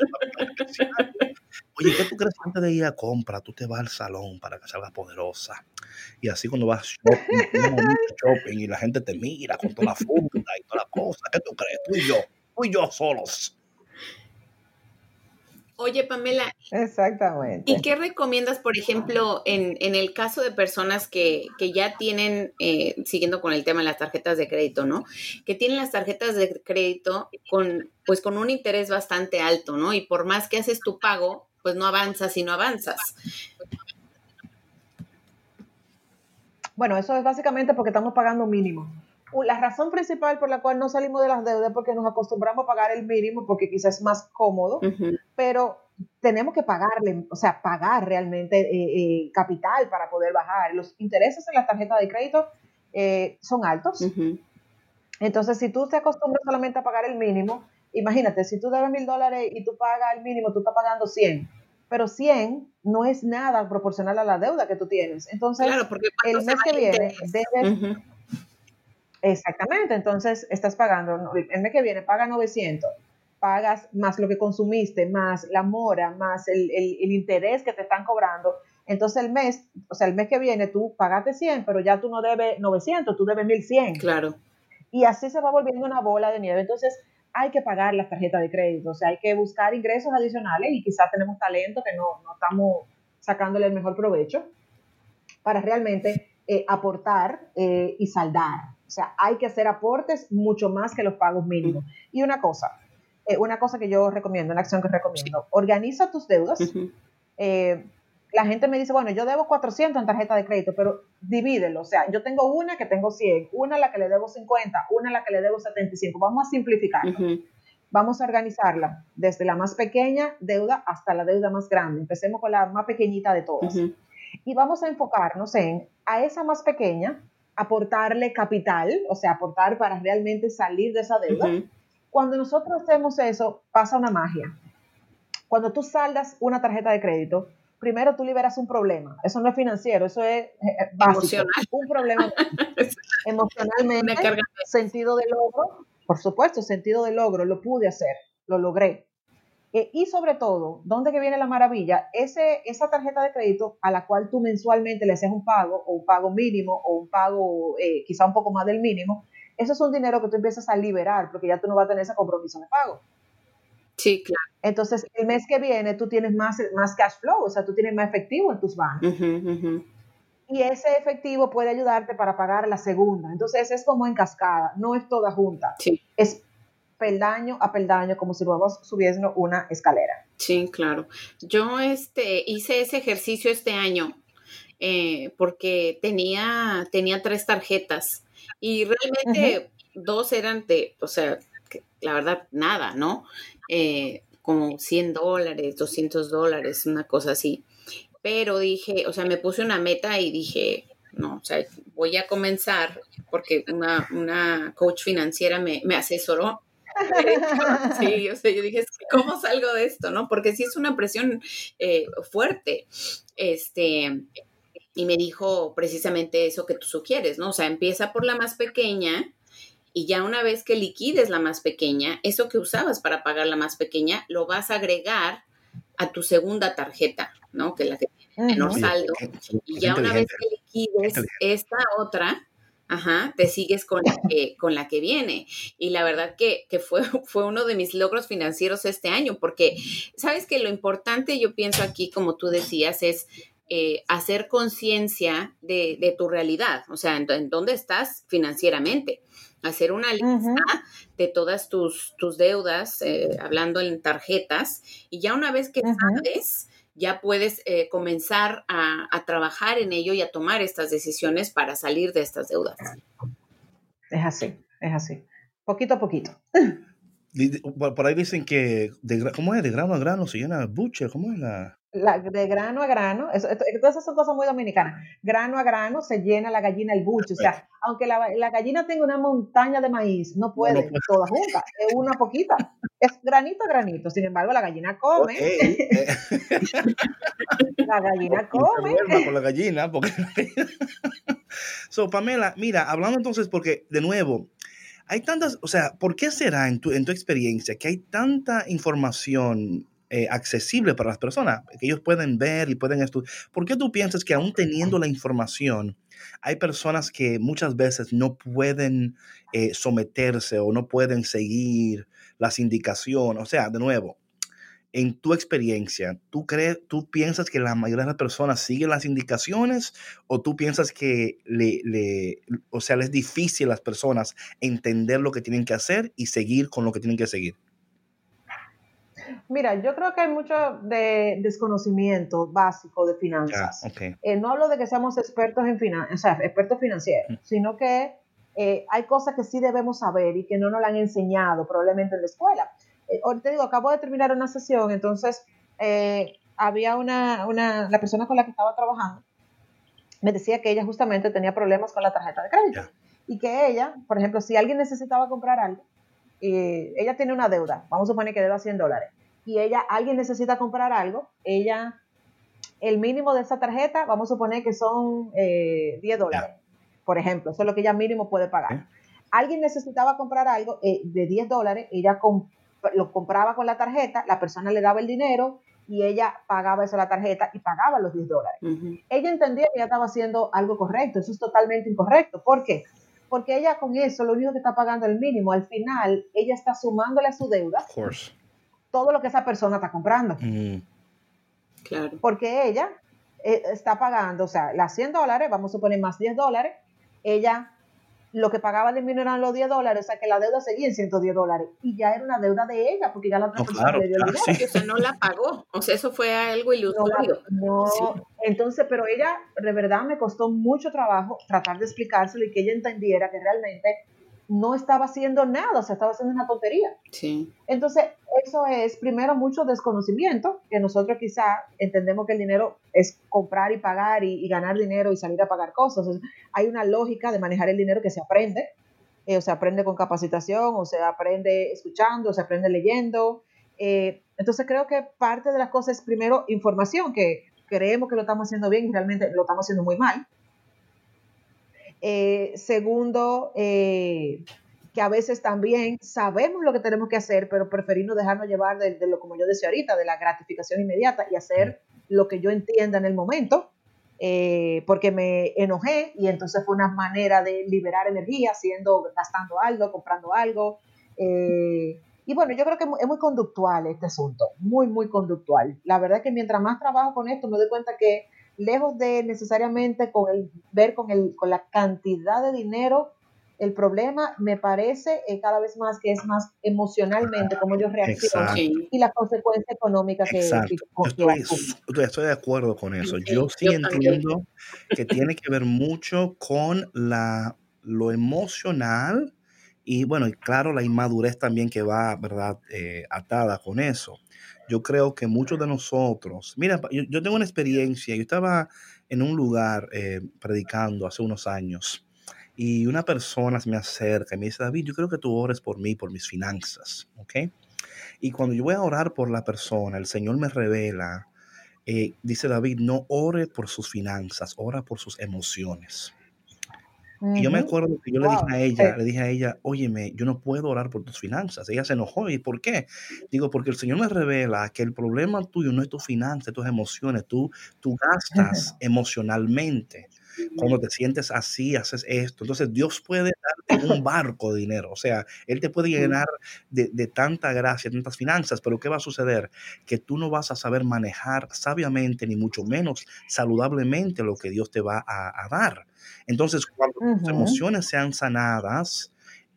Oye, ¿qué tú crees antes de ir a compra? Tú te vas al salón para que salgas poderosa. Y así cuando vas shopping, shopping y la gente te mira con toda la funda y toda la cosa. ¿Qué tú crees? Tú y yo, tú y yo solos. Oye, Pamela. Exactamente. ¿Y qué recomiendas, por ejemplo, en, el caso de personas que, ya tienen, eh, siguiendo con el tema de las tarjetas de crédito, ¿no? Que tienen las tarjetas de crédito con, pues, con un interés bastante alto, ¿no? Y por más que haces tu pago, pues no avanzas y no avanzas. Bueno, eso es básicamente porque estamos pagando mínimo la razón principal por la cual no salimos de las deudas es porque nos acostumbramos a pagar el mínimo porque quizás es más cómodo, pero tenemos que pagarle, o sea, pagar realmente eh, eh, capital para poder bajar. Los intereses en las tarjetas de crédito eh, son altos. Entonces, si tú te acostumbras solamente a pagar el mínimo, imagínate, si tú debes mil dólares y tú pagas el mínimo, tú estás pagando 100 pero 100 no es nada proporcional a la deuda que tú tienes. Entonces, el mes que viene debes, Exactamente, entonces estás pagando, el mes que viene paga 900, pagas más lo que consumiste, más la mora, más el, interés que te están cobrando. Entonces el mes, o sea, el mes que viene tú pagaste 100, pero ya tú no debes 900, tú debes 1100. Claro. Y así se va volviendo una bola de nieve. Entonces hay que pagar las tarjetas de crédito, o sea, hay que buscar ingresos adicionales y quizás tenemos talento que no, no estamos sacándole el mejor provecho para realmente eh, aportar eh, y saldar. O sea, hay que hacer aportes mucho más que los pagos mínimos. Y una cosa, eh, una cosa que yo recomiendo, una acción que recomiendo, organiza tus deudas. Eh, la gente me dice, bueno, yo debo 400 en tarjeta de crédito, pero divídelo. O sea, yo tengo una que tengo 100, una a la que le debo 50, una a la que le debo 75. Vamos a simplificarlo. Vamos a organizarla desde la más pequeña deuda hasta la deuda más grande. Empecemos con la más pequeñita de todas. Y vamos a enfocarnos en a esa más pequeña, aportarle capital, o sea, aportar para realmente salir de esa deuda. Cuando nosotros hacemos eso, pasa una magia. Cuando tú saldas una tarjeta de crédito, primero tú liberas un problema. Eso no es financiero, eso es eh, eh, básico. Un problema emocionalmente, sentido de logro, por supuesto, sentido de logro, lo pude hacer, lo logré. Eh, y sobre todo, ¿dónde que viene la maravilla? Ese, esa tarjeta de crédito a la cual tú mensualmente le haces un pago, o un pago mínimo, o un pago eh, quizá un poco más del mínimo, eso es un dinero que tú empiezas a liberar, porque ya tú no vas a tener ese compromiso de pago. Sí, claro. Entonces, el mes que viene tú tienes más, más cash flow, o sea, tú tienes más efectivo en tus bancos. Y ese efectivo puede ayudarte para pagar la segunda. Entonces, es como en cascada, no es toda junta. Sí. Es peldaño a peldaño, como si vamos subiendo una escalera. Sí, claro. Yo este, hice ese ejercicio este año eh, porque tenía, tenía tres tarjetas y realmente dos eran de, o sea, la verdad, nada, ¿no? Eh, como 100 dólares, 200 dólares, una cosa así. Pero dije, o sea, me puse una meta y dije, no, o sea, voy a comenzar porque una, una coach financiera me, me asesoró Sí, o sea, yo dije, ¿cómo salgo de esto? ¿No? Porque sí es una presión eh, fuerte. Este, y me dijo precisamente eso que tú sugieres, ¿no? O sea, empieza por la más pequeña y ya una vez que liquides la más pequeña, eso que usabas para pagar la más pequeña, lo vas a agregar a tu segunda tarjeta, ¿no? Que la que tiene menor saldo. Y ya una vez que liquides esta otra, Ajá, te sigues con la que, con la que viene. Y la verdad que, fue, fue uno de mis logros financieros este año, porque sabes que lo importante yo pienso aquí, como tú decías, es eh, hacer conciencia de, tu realidad, o sea, en, dónde estás financieramente. Hacer una lista de todas tus, tus deudas, eh, hablando en tarjetas, y ya una vez que sabes, ya puedes eh, comenzar a, a, trabajar en ello y a tomar estas decisiones para salir de estas deudas. Es así, es así. Poquito a poquito. Por ahí dicen que, de, ¿cómo es? De grano a grano se llena el buche, ¿cómo es la...? La, de grano a grano, eso, todas esas son cosas muy dominicanas. Grano a grano se llena la gallina el buche. O sea, aunque la, la gallina tenga una montaña de maíz, no puede, toda junta, es una poquita. Es granito a granito. Sin embargo, la gallina come. la gallina come. Con la gallina, porque. so, Pamela, mira, hablando entonces, porque de nuevo, hay tantas, o sea, ¿por qué será en tu, en tu experiencia que hay tanta información eh, accesible para las personas, que ellos pueden ver y pueden estudiar? ¿Por qué tú piensas que aún teniendo la información, hay personas que muchas veces no pueden eh, someterse o no pueden seguir las indicaciones? O sea, de nuevo, en tu experiencia, ¿tú crees, tú piensas que la mayoría de las personas siguen las indicaciones o tú piensas que le, le, o sea, les es difícil a las personas entender lo que tienen que hacer y seguir con lo que tienen que seguir? Mira, yo creo que hay mucho de desconocimiento básico de finanzas. Eh, no hablo de que seamos expertos en finanzas, o sea, expertos financieros, sino que eh, hay cosas que sí debemos saber y que no nos la han enseñado probablemente en la escuela. Eh, ahorita digo, acabo de terminar una sesión, entonces eh, había una, una, la persona con la que estaba trabajando me decía que ella justamente tenía problemas con la tarjeta de crédito y que ella, por ejemplo, si alguien necesitaba comprar algo, ella tiene una deuda, vamos a suponer que deba 100 dólares, y ella, alguien necesita comprar algo, ella, el mínimo de esa tarjeta, vamos a suponer que son 10 eh, dólares, por ejemplo, eso es lo que ella mínimo puede pagar. Alguien necesitaba comprar algo de 10 dólares, ella lo compraba con la tarjeta, la persona le daba el dinero y ella pagaba eso a la tarjeta y pagaba los 10 dólares. Ella entendía que ella estaba haciendo algo correcto, eso es totalmente incorrecto. ¿Por qué? Porque ella con eso lo único que está pagando el mínimo, al final ella está sumándole a su deuda todo lo que esa persona está comprando. Claro. Porque ella eh, está pagando, o sea, las 100 dólares, vamos a suponer más 10 dólares, ella lo que pagaba de mí eran los 10 dólares, o sea que la deuda seguía en 110 dólares. Y ya era una deuda de ella, porque ya la otra persona le dio el dinero. O sea, no la pagó. O sea, eso fue algo ilusorio. No, entonces, pero ella, de verdad, me costó mucho trabajo tratar de explicárselo y que ella entendiera que realmente no estaba haciendo nada, o sea, estaba haciendo una tontería. Sí. Entonces, eso es primero mucho desconocimiento, que nosotros quizá entendemos que el dinero es comprar y pagar y, ganar dinero y salir a pagar cosas. hay una lógica de manejar el dinero que se aprende, eh, o se aprende con capacitación, o se aprende escuchando, o se aprende leyendo. Eh, entonces, creo que parte de las cosas es primero información, que creemos que lo estamos haciendo bien y realmente lo estamos haciendo muy mal. Eh, segundo, eh, que a veces también sabemos lo que tenemos que hacer, pero preferimos dejarnos llevar de, lo, como yo decía ahorita, de la gratificación inmediata y hacer lo que yo entienda en el momento, eh, porque me enojé y entonces fue una manera de liberar energía, haciendo, gastando algo, comprando algo. y bueno, yo creo que es muy conductual este asunto, muy, muy conductual. La verdad es que mientras más trabajo con esto, me doy cuenta que lejos de necesariamente con el, ver con, el, con la cantidad de dinero el problema me parece eh, cada vez más que es más emocionalmente como ellos reaccionan y la consecuencia económica que, que, estoy, estoy, de acuerdo con eso. yo sí entiendo que tiene que ver mucho con la, lo emocional y bueno, y claro, la inmadurez también que va, ¿verdad?, eh, atada con eso yo creo que muchos de nosotros, mira, yo, tengo una experiencia, yo estaba en un lugar eh, predicando hace unos años y una persona se me acerca y me dice, David, yo creo que tú ores por mí, por mis finanzas, ¿ok? Y cuando yo voy a orar por la persona, el Señor me revela, eh, dice David, no ore por sus finanzas, ora por sus emociones. Y yo me acuerdo que yo le dije a ella, le dije a ella, óyeme, yo no puedo orar por tus finanzas. Ella se enojó. ¿Y por qué? Digo, porque el Señor me revela que el problema tuyo no es tu finanzas, tus emociones. Tú, tú gastas emocionalmente. Cuando te sientes así, haces esto. Entonces Dios puede darte un barco de dinero. O sea, Él te puede llenar de, de tanta gracia, tantas finanzas, pero ¿qué va a suceder? Que tú no vas a saber manejar sabiamente, ni mucho menos saludablemente lo que Dios te va a, dar. Entonces, cuando tus emociones sean sanadas,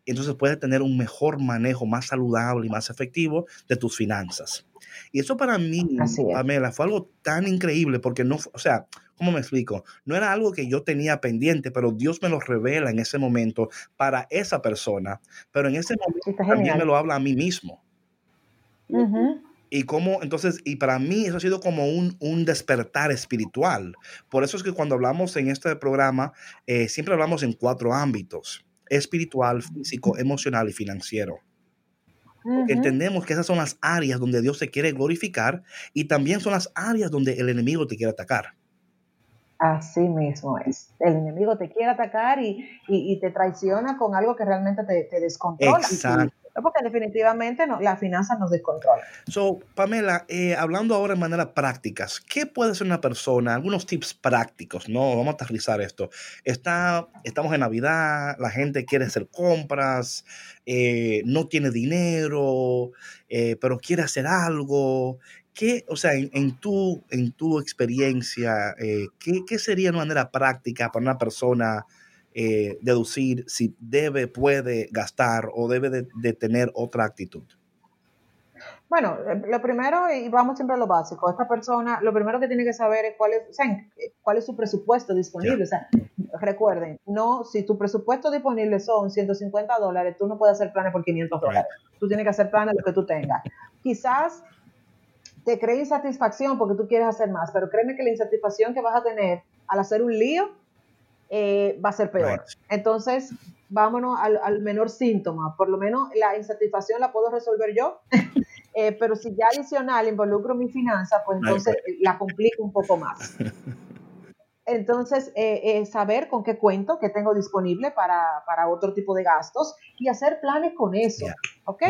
entonces puedes tener un mejor manejo más saludable y más efectivo de tus finanzas. Y eso para mí, Pamela, fue algo tan increíble porque no, o sea, ¿cómo me explico? No era algo que yo tenía pendiente, pero Dios me lo revela en ese momento para esa persona, pero en ese momento también me lo habla a mí mismo. Y cómo, entonces, y para mí eso ha sido como un, un, despertar espiritual. Por eso es que cuando hablamos en este programa, eh, siempre hablamos en cuatro ámbitos, espiritual, físico, emocional y financiero. Entendemos que esas son las áreas donde Dios se quiere glorificar y también son las áreas donde el enemigo te quiere atacar. Así mismo es. El enemigo te quiere atacar y, y, te traiciona con algo que realmente te, te descontrola. Exacto. Porque definitivamente no, la finanza nos descontrola. So, Pamela, eh, hablando ahora de manera prácticas, ¿qué puede ser una persona? Algunos tips prácticos, ¿no? Vamos a aterrizar esto. Está, estamos en Navidad, la gente quiere hacer compras, eh, no tiene dinero, eh, pero quiere hacer algo. ¿Qué, o sea, en, tu, en tu experiencia, ¿qué, ¿qué sería una manera práctica para una persona? Eh, deducir si debe, puede gastar o debe de, tener otra actitud? Bueno, eh, lo primero, y vamos siempre a lo básico, esta persona, lo primero que tiene que saber es cuál es, cuál es su presupuesto disponible. O sea, recuerden, no, si tu presupuesto disponible son 150 dólares, tú no puedes hacer planes por 500 dólares. Tú tienes que hacer planes lo que tú tengas. Quizás te cree insatisfacción porque tú quieres hacer más, pero créeme que la insatisfacción que vas a tener al hacer un lío eh, va a ser peor. Entonces, vámonos al, menor síntoma. Por lo menos la insatisfacción la puedo resolver yo, eh, pero si ya adicional involucro mi finanza, pues entonces la complico un poco más. Entonces, eh, saber con qué cuento, qué tengo disponible para, otro tipo de gastos y hacer planes con eso, ¿ok?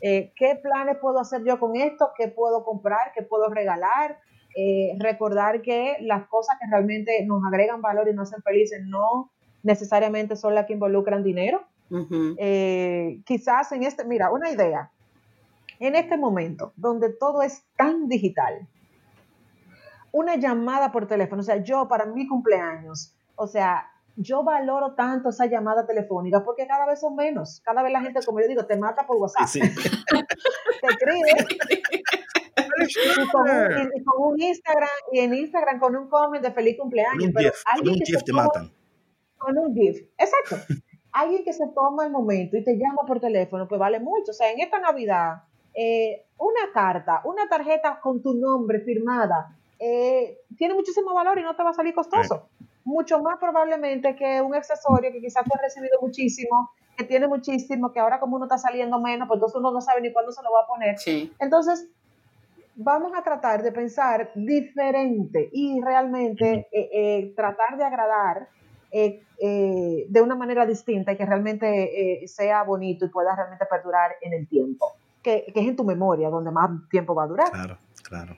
¿Qué planes puedo hacer yo con esto? ¿Qué puedo comprar? ¿Qué puedo regalar? Eh, recordar que las cosas que realmente nos agregan valor y nos hacen felices no necesariamente son las que involucran dinero. Eh, quizás en este, mira, una idea, en este momento donde todo es tan digital, una llamada por teléfono, o sea, yo para mi cumpleaños, o sea, yo valoro tanto esa llamada telefónica porque cada vez son menos. Cada vez la gente, como yo digo, te mata por WhatsApp. te escribe y con, un, Instagram, y en Instagram con un comment de feliz cumpleaños. Con un alguien con un GIF te matan. Con un GIF, exacto. alguien que se toma el momento y te llama por teléfono, pues vale mucho. O sea, en esta Navidad, eh, una carta, una tarjeta con tu nombre firmada, eh, tiene muchísimo valor y no te va a salir costoso. Mucho más probablemente que un accesorio que quizás tú has recibido muchísimo, que tiene muchísimo, que ahora como uno está saliendo menos, pues entonces uno no sabe ni cuándo se lo va a poner. Entonces, vamos a tratar de pensar diferente y realmente eh, eh, tratar de agradar eh, de una manera distinta y que realmente sea bonito y pueda realmente perdurar en el tiempo, que, que, es en tu memoria donde más tiempo va a durar. Claro, claro.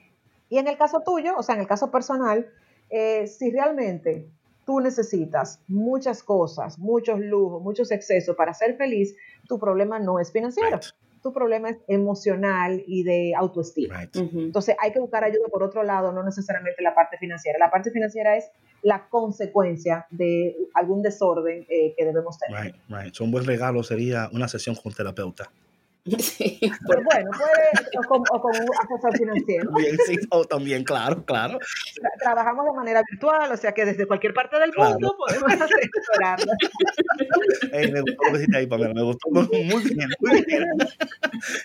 Y en el caso tuyo, o sea, en el caso personal, si realmente tú necesitas muchas cosas, muchos lujos, muchos excesos para ser feliz, tu problema no es financiero tu problema es emocional y de autoestima. Entonces hay que buscar ayuda por otro lado, no necesariamente la parte financiera. La parte financiera es la consecuencia de algún desorden eh, que debemos tener. Right, un buen regalo sería una sesión con un terapeuta. Sí, pues bueno, puede, o con, o con un asesor financiero. Bien, sí, o también, claro, claro. trabajamos de manera virtual, o sea que desde cualquier parte del mundo podemos asesorarlo. Hey, me gustó lo que hiciste ahí, Pamela, me gustó muy bien, muy bien.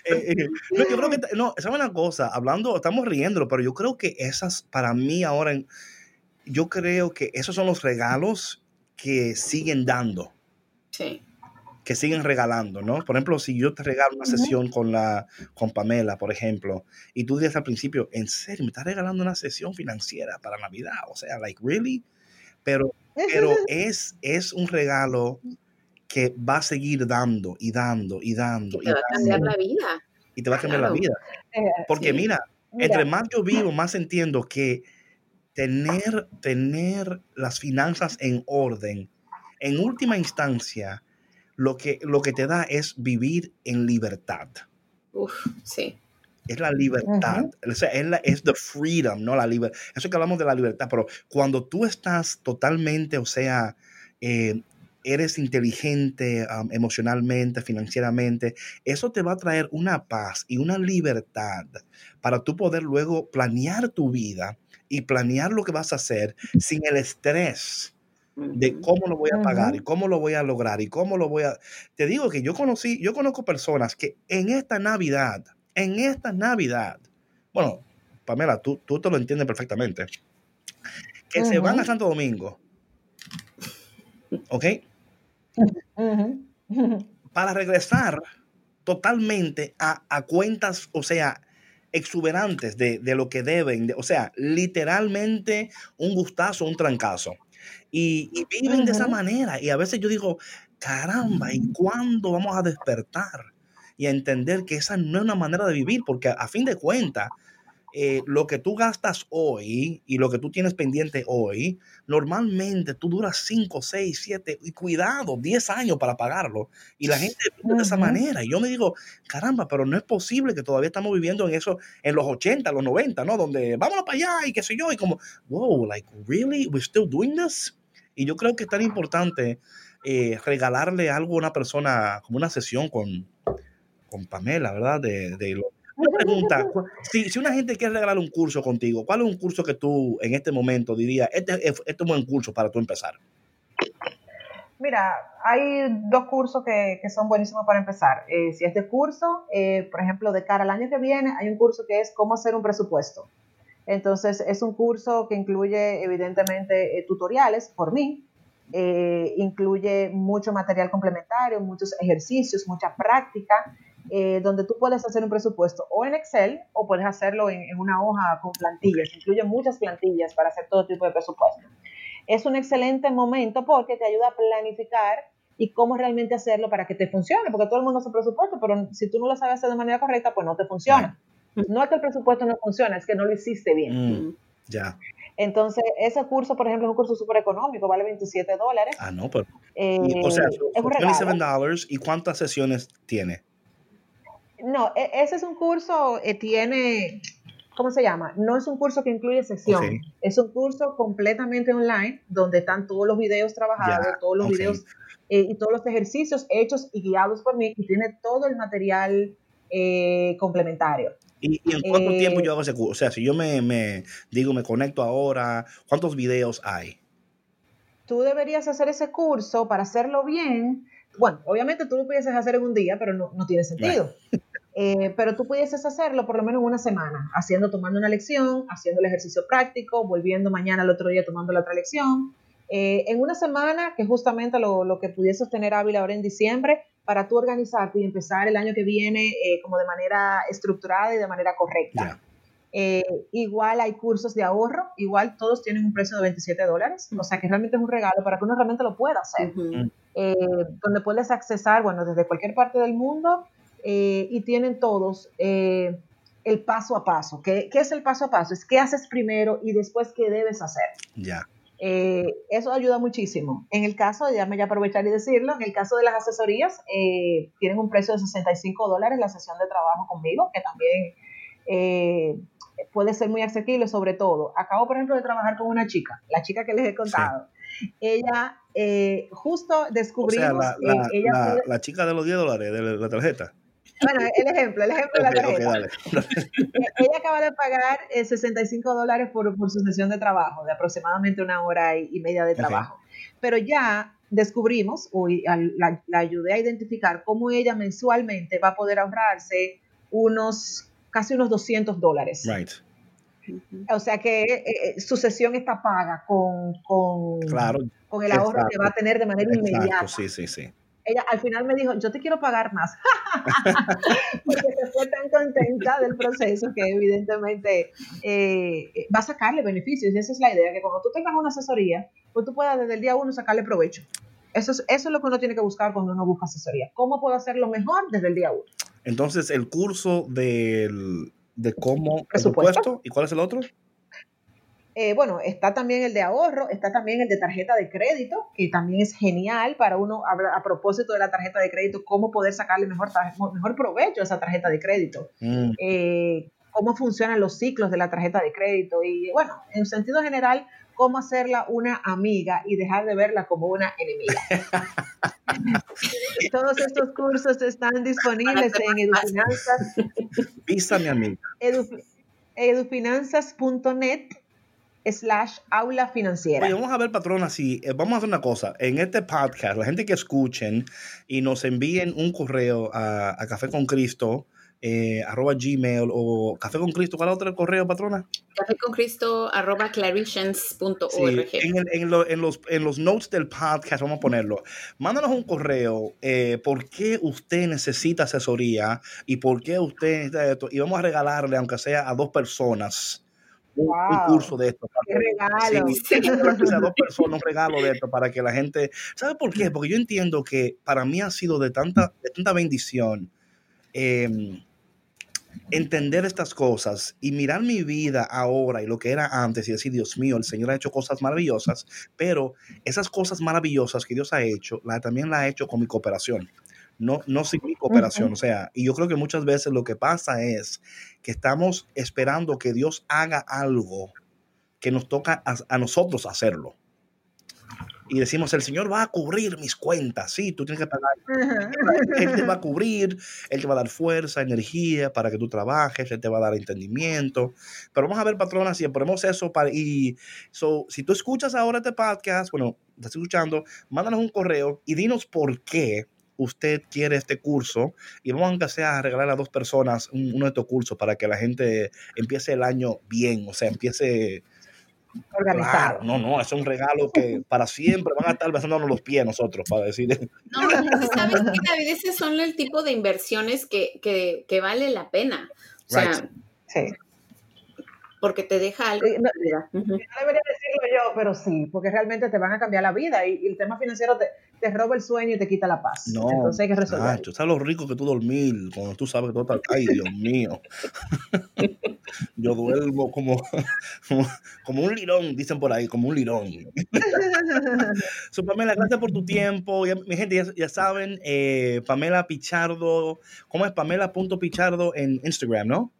Eh, eh, yo creo que, no, ¿saben una cosa? Hablando, estamos riendo, pero yo creo que esas, para mí ahora, yo creo que esos son los regalos que siguen dando. Sí que siguen regalando, ¿no? Por ejemplo, si yo te regalo una sesión con la con Pamela, por ejemplo, y tú dices al principio, ¿en serio me estás regalando una sesión financiera para Navidad? O sea, like really? Pero pero es es un regalo que va a seguir dando y dando y dando y te va a cambiar la vida. Y te va a cambiar la vida. Eh, Porque mira, entre más yo vivo, más entiendo que tener, tener las finanzas en orden, en última instancia, lo que, lo que te da es vivir en libertad. Uf, sí. Es la libertad, o sea, es, la, es the freedom, no la libertad. Eso que hablamos de la libertad, pero cuando tú estás totalmente, o sea, eh, eres inteligente emocionalmente, financieramente, eso te va a traer una paz y una libertad para tú poder luego planear tu vida y planear lo que vas a hacer sin el estrés de cómo lo voy a pagar y cómo lo voy a lograr y cómo lo voy a... Te digo que yo conocí, yo conozco personas que en esta Navidad, en esta Navidad, bueno, Pamela, tú, tú te lo entiendes perfectamente, que se van a Santo Domingo, ¿ok? Para regresar totalmente a, cuentas, o sea, exuberantes de, lo que deben, o sea, literalmente un gustazo, un trancazo. Y, viven de esa manera. Y a veces yo digo, caramba, ¿y cuándo vamos a despertar? Y a entender que esa no es una manera de vivir, porque a fin de cuentas, eh, lo que tú gastas hoy y lo que tú tienes pendiente hoy, normalmente tú duras 5, 6, 7 y cuidado, 10 años para pagarlo. Y la gente vive de esa manera. Y yo me digo, caramba, pero no es posible que todavía estamos viviendo en eso en los 80, los 90, ¿no? Donde vámonos para allá y qué sé yo. Y como, wow, like, really? We're still doing this? Y yo creo que es tan importante eh, regalarle algo a una persona, como una sesión con, con Pamela, ¿verdad? De, de una pregunta, si, si, una gente quiere regalar un curso contigo, ¿cuál es un curso que tú en este momento dirías, este, este es un buen curso para tú empezar? Mira, hay dos cursos que, que son buenísimos para empezar. Eh, si este curso, eh, por ejemplo, de cara al año que viene, hay un curso que es cómo hacer un presupuesto. Entonces, es un curso que incluye, evidentemente, eh, tutoriales por mí, incluye mucho material complementario, muchos ejercicios, mucha práctica eh, donde tú puedes hacer un presupuesto o en Excel o puedes hacerlo en, una hoja con plantillas. Incluye muchas plantillas para hacer todo tipo de presupuesto. Es un excelente momento porque te ayuda a planificar y cómo realmente hacerlo para que te funcione, porque todo el mundo hace presupuesto, pero si tú no lo sabes hacer de manera correcta, pues no te funciona. No es que el presupuesto no funcione, es que no lo hiciste bien. Mm, ya. Entonces, ese curso, por ejemplo, es un curso súper económico, vale 27 dólares. Ah, no, pero... Eh, o sea, es 27 dólares. ¿Y cuántas sesiones tiene? No, e, ese es un curso, que eh, tiene, ¿cómo se llama? No es un curso que incluye sesión, es un curso completamente online donde están todos los videos trabajados, todos los videos eh, y todos los ejercicios hechos y guiados por mí y tiene todo el material eh, complementario. ¿Y, en cuánto tiempo yo hago ese curso? O sea, si yo me, me digo, me conecto ahora, ¿cuántos videos hay? Tú deberías hacer ese curso para hacerlo bien. Bueno, obviamente tú lo pudieses hacer en un día, pero no, no tiene sentido. Eh, pero tú pudieses hacerlo por lo menos en una semana, haciendo, tomando una lección, haciendo el ejercicio práctico, volviendo mañana al otro día tomando la otra lección. Eh, en una semana, que es justamente lo, lo, que pudieses tener hábil ahora en diciembre, para tú organizarte y empezar el año que viene eh, como de manera estructurada y de manera correcta. igual hay cursos de ahorro, igual todos tienen un precio de 27 dólares, o sea que realmente es un regalo para que uno realmente lo pueda hacer, donde puedes accesar, bueno, desde cualquier parte del mundo eh, y tienen todos eh, el paso a paso. ¿Qué, ¿Qué, es el paso a paso? Es qué haces primero y después qué debes hacer. Ya. Eh, eso ayuda muchísimo. En el caso, ya me voy a aprovechar y decirlo, en el caso de las asesorías, tienen un precio de 65 dólares la sesión de trabajo conmigo, que también puede ser muy asequible, sobre todo. Acabo, por ejemplo, de trabajar con una chica, la chica que les he contado. Ella, justo descubrimos... la, la, chica de los 10 dólares de la tarjeta. Bueno, el ejemplo, el ejemplo de la tarjeta. Ella acaba de pagar 65 eh, dólares por, por, su sesión de trabajo, de aproximadamente una hora y, media de trabajo. Pero ya descubrimos, o la, ayudé a identificar cómo ella mensualmente va a poder ahorrarse unos, casi unos 200 dólares. Right. O sea que eh, eh, su sesión está paga con, con, con el ahorro que va a tener de manera Exacto, inmediata. Sí, sí, sí ella al final me dijo, yo te quiero pagar más, porque se fue tan contenta del proceso que evidentemente eh, va a sacarle beneficios. Y esa es la idea, que cuando tú tengas una asesoría, pues tú puedas desde el día uno sacarle provecho. Eso es, eso es lo que uno tiene que buscar cuando uno busca asesoría. ¿Cómo puedo hacerlo mejor desde el día uno? Entonces, el curso del, de cómo presupuesto, ¿y cuál es el otro? Eh, bueno, está también el de ahorro, está también el de tarjeta de crédito, que también es genial para uno, a, propósito de la tarjeta de crédito, cómo poder sacarle mejor, mejor provecho a esa tarjeta de crédito. Mm. Eh, cómo funcionan los ciclos de la tarjeta de crédito y, bueno, en sentido general, cómo hacerla una amiga y dejar de verla como una enemiga. Todos estos cursos están disponibles en Edufinanzas. Visa, mi amiga. edufinanzas.net slash aula financiera. Oye, vamos a ver, patrona, si eh, vamos a hacer una cosa. En este podcast, la gente que escuchen y nos envíen un correo a, a Café con Cristo, eh, arroba gmail o café con cristo ¿cuál es otro correo patrona? café con cristo arroba claritions.org en, en, los, en los notes del podcast vamos a ponerlo mándanos un correo eh, por qué usted necesita asesoría y por qué usted necesita esto y vamos a regalarle aunque sea a dos personas un, curso de esto. ¡Qué regalo! dos personas, un regalo de esto para que la gente... ¿Sabe por qué? Porque yo entiendo que para mí ha sido de tanta, de tanta bendición eh, entender estas cosas y mirar mi vida ahora y lo que era antes y decir, Dios mío, el Señor ha hecho cosas maravillosas, pero esas cosas maravillosas que Dios ha hecho, la, también la ha hecho con mi cooperación. No, no sin mi cooperación, o sea, y yo creo que muchas veces lo que pasa es que estamos esperando que Dios haga algo que nos toca a nosotros hacerlo y decimos, el Señor va a cubrir mis cuentas, sí, tú tienes que pagar. Él te va a cubrir, Él te va a dar fuerza, energía para que tú trabajes, Él te va a dar entendimiento. Pero vamos a ver, patrona, si ponemos eso para... Y so, si tú escuchas ahora este podcast, bueno, estás escuchando, mándanos un correo y dinos por qué usted quiere este curso y vamos a sea a regalar a dos personas uno de estos cursos para que la gente empiece el año bien, o sea, empiece organizado. no, no, es un regalo que para siempre van a estar besándonos los pies nosotros, para decir. No, sabes que David, ese son el tipo de inversiones que, que, que vale la pena. O sea, sí porque te deja algo. No, debería decirlo yo, pero sí, porque realmente te van a cambiar la vida y, el tema financiero te, te, roba el sueño y te quita la paz. No, Entonces hay que resolver. ¿Sabes lo rico que tú dormir cuando tú sabes que todo está. Ay, Dios mío. yo duermo como, como, un lirón, dicen por ahí, como un lirón. so, Pamela, gracias por tu tiempo. mi gente, ya, saben, eh, Pamela Pichardo, ¿cómo es Pamela.pichardo en Instagram, no?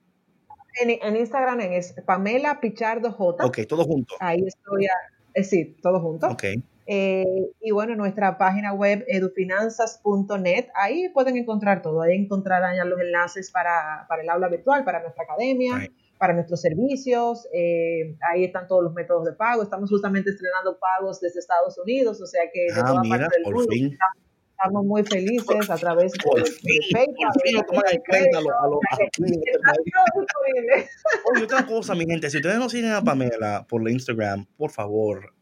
En, Instagram es Pamela Pichardo J. Ok, todo junto. Ahí estoy, a, sí, todo junto. Ok. Eh, y bueno, nuestra página web edufinanzas.net, ahí pueden encontrar todo, ahí encontrarán ya los enlaces para, para el aula virtual, para nuestra academia, para nuestros servicios, eh, ahí están todos los métodos de pago, estamos justamente estrenando pagos desde Estados Unidos, o sea que de ah, toda mira, parte del mundo estamos muy felices a través de, Facebook. Oye, otra cosa, mi gente, si ustedes no siguen a Pamela por Instagram, por favor,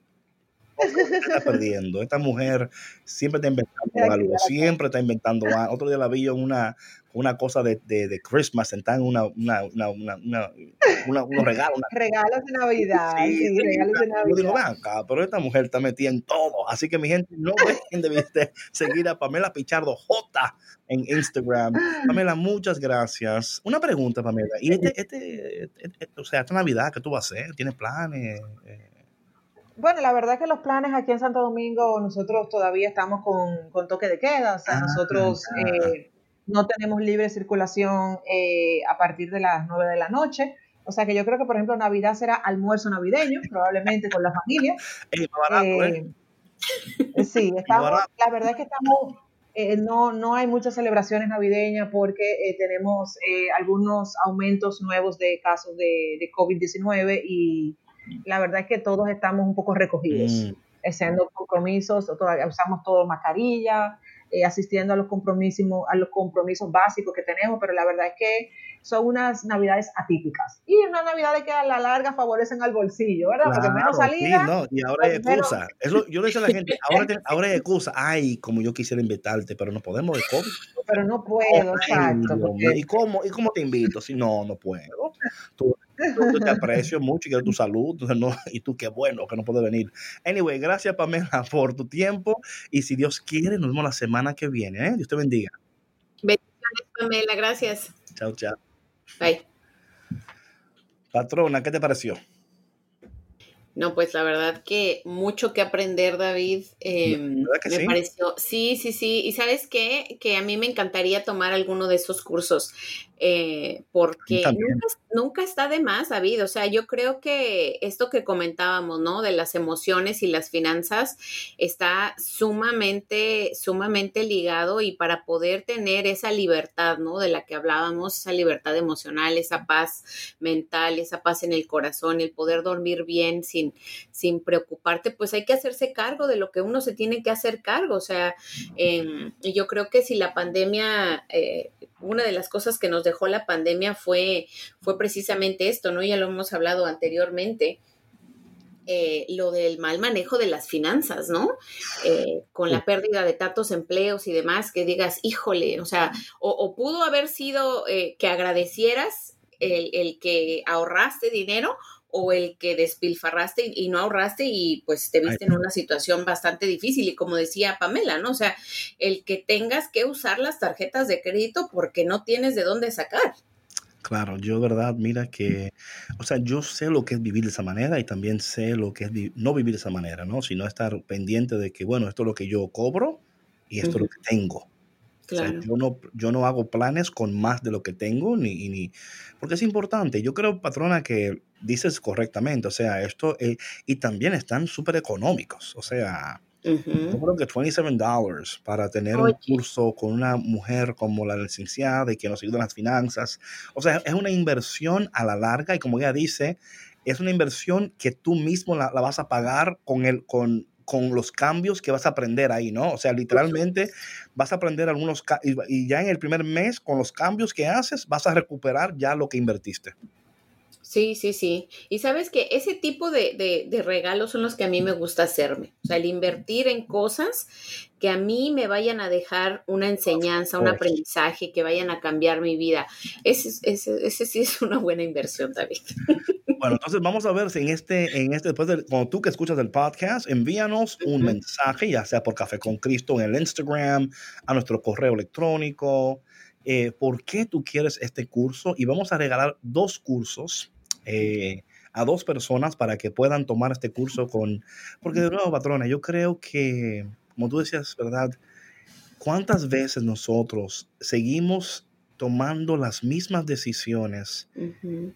está perdiendo. Esta mujer siempre está inventando algo, siempre está inventando algo. Otro día la vi en una, una cosa de, de, de Christmas, sentada en una, una, una, una, una unos regalos. Regalos de Navidad. Sí, regalos de Navidad. Yo digo, ven acá, pero esta mujer está metida en todo. Así que mi gente, no dejen de seguir a Pamela Pichardo J en Instagram. Pamela, muchas gracias. Una pregunta, Pamela. ¿Y este, este, este, este o sea, esta Navidad, qué tú vas a hacer? ¿Tienes planes? Bueno, la verdad es que los planes aquí en Santo Domingo, nosotros todavía estamos con, con toque de queda, o sea, ah, nosotros eh, no tenemos libre circulación eh, a partir de las 9 de la noche. O sea que yo creo que, por ejemplo, Navidad será almuerzo navideño, probablemente con la familia. ¿eh? Sí, estamos, la verdad es que estamos, no, no hay muchas celebraciones navideñas porque tenemos algunos aumentos nuevos de casos de, de COVID-19 y la verdad es que todos estamos un poco recogidos, mm. haciendo compromisos, todavía usamos todo mascarilla, eh, asistiendo a los, compromisos, a los compromisos básicos que tenemos, pero la verdad es que son unas navidades atípicas. Y unas navidades que a la larga favorecen al bolsillo, ¿verdad? Porque menos salida. Sí, no, y ahora hay pues excusa. Eso, yo le digo a la gente, ahora, ahora hay excusa. Ay, como yo quisiera invitarte, pero no podemos de COVID. Pero no puedo, exacto. ¿Y, cómo, ¿Y cómo te invito? Si no, no puedo. Tú, yo te aprecio mucho y quiero tu salud. No, y tú, qué bueno que no puedes venir. Anyway, gracias, Pamela, por tu tiempo. Y si Dios quiere, nos vemos la semana que viene. ¿eh? Dios te bendiga. Bendiciones, Pamela. Gracias. Chao, chao. Bye. Patrona, ¿qué te pareció? No, pues la verdad que mucho que aprender, David. Em, me pareció. Sí, sí, sí. Y sabes qué? Que a mí me encantaría tomar alguno de esos cursos. Eh, porque nunca, está de más, David. O sea, yo creo que esto que comentábamos, ¿no? De las emociones y las finanzas está sumamente, sumamente ligado y para poder tener esa libertad, ¿no? De la que hablábamos, esa libertad emocional, esa paz mental, esa paz en el corazón, el poder dormir bien sin, sin preocuparte, pues hay que hacerse cargo de lo que uno se tiene que hacer cargo. O sea, em, yo creo que si la pandemia, eh, una de las cosas que nos dejó la pandemia fue, fue precisamente esto, ¿no? Ya lo hemos hablado anteriormente. Eh, lo del mal manejo de las finanzas, ¿no? Eh, con la pérdida de tantos empleos y demás, que digas, híjole, o sea, o, pudo haber sido eh, que agradecieras el, el, que ahorraste dinero o el que despilfarraste y no ahorraste y pues te viste en una situación bastante difícil y como decía Pamela, ¿no? O sea, el que tengas que usar las tarjetas de crédito porque no tienes de dónde sacar. Claro, yo verdad, mira que, o sea, yo sé lo que es vivir de esa manera y también sé lo que es no vivir de esa manera, ¿no? Sino estar pendiente de que, bueno, esto es lo que yo cobro y esto es lo que tengo yo, no, yo no hago planes con más de lo que tengo, ni, ni, porque es importante. Yo creo, patrona, que dices correctamente, o sea, esto, eh, y también están súper económicos, o sea, yo creo que 27 dólares para tener un curso con una mujer como la licenciada y que nos ayuda en las finanzas, o sea, es una inversión a la larga y como ella dice, es una inversión que tú mismo la, la vas a pagar con el, con, con los cambios que vas a aprender ahí, ¿no? O sea, literalmente vas a aprender algunos y ya en el primer mes con los cambios que haces vas a recuperar ya lo que invertiste. Sí, sí, sí. Y sabes que ese tipo de, regalos son los que a mí me gusta hacerme. O sea, el invertir en cosas que a mí me vayan a dejar una enseñanza, un aprendizaje, que vayan a cambiar mi vida. Ese, ese, ese sí es una buena inversión, David. Bueno, entonces vamos a ver si en este, en este, después de, cuando tú que escuchas el podcast, envíanos un mensaje, ya sea por Café con Cristo en el Instagram, a nuestro correo electrónico, eh, por qué tú quieres este curso y vamos a regalar dos cursos eh, a dos personas para que puedan tomar este curso con, porque de nuevo, patrona, yo creo que, como tú decías, ¿verdad? ¿Cuántas veces nosotros seguimos tomando las mismas decisiones,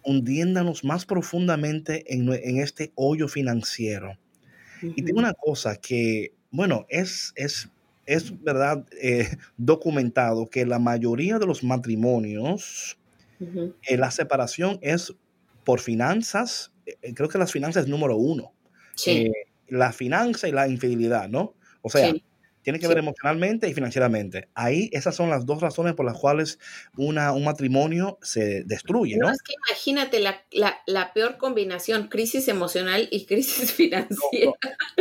hundiéndonos más profundamente en, este hoyo financiero? Y tengo una cosa que, bueno, es, es, es verdad eh, documentado que la mayoría de los matrimonios, eh, la separación es por finanzas, eh, eh, creo que las finanzas es número uno. Sí. Eh, la finanza y la infidelidad, ¿no? O sea, tiene que ver emocionalmente y financieramente. Ahí esas son las dos razones por las cuales una, un matrimonio se destruye, ¿no? es que imagínate la, la, peor combinación, crisis emocional y crisis financiera.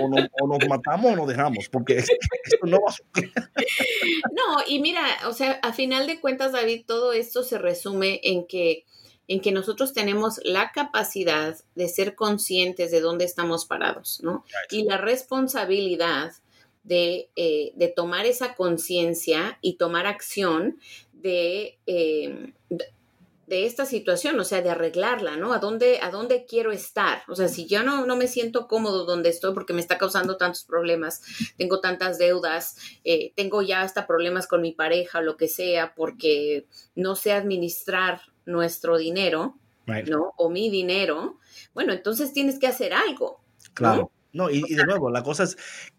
o, nos matamos o nos dejamos, porque esto no va a No, y mira, o sea, a final de cuentas, David, todo esto se resume en que en que nosotros tenemos la capacidad de ser conscientes de dónde estamos parados, ¿no? Y la responsabilidad de, eh, de tomar esa conciencia y tomar acción de, eh, de, esta situación, o sea, de arreglarla, ¿no? ¿A dónde, a dónde quiero estar? O sea, si yo no, no me siento cómodo donde estoy porque me está causando tantos problemas, tengo tantas deudas, eh, tengo ya hasta problemas con mi pareja o lo que sea, porque no sé administrar nuestro dinero, ¿no? O mi dinero, bueno, entonces tienes que hacer algo. Claro. ¿no? y, de nuevo, la cosa es,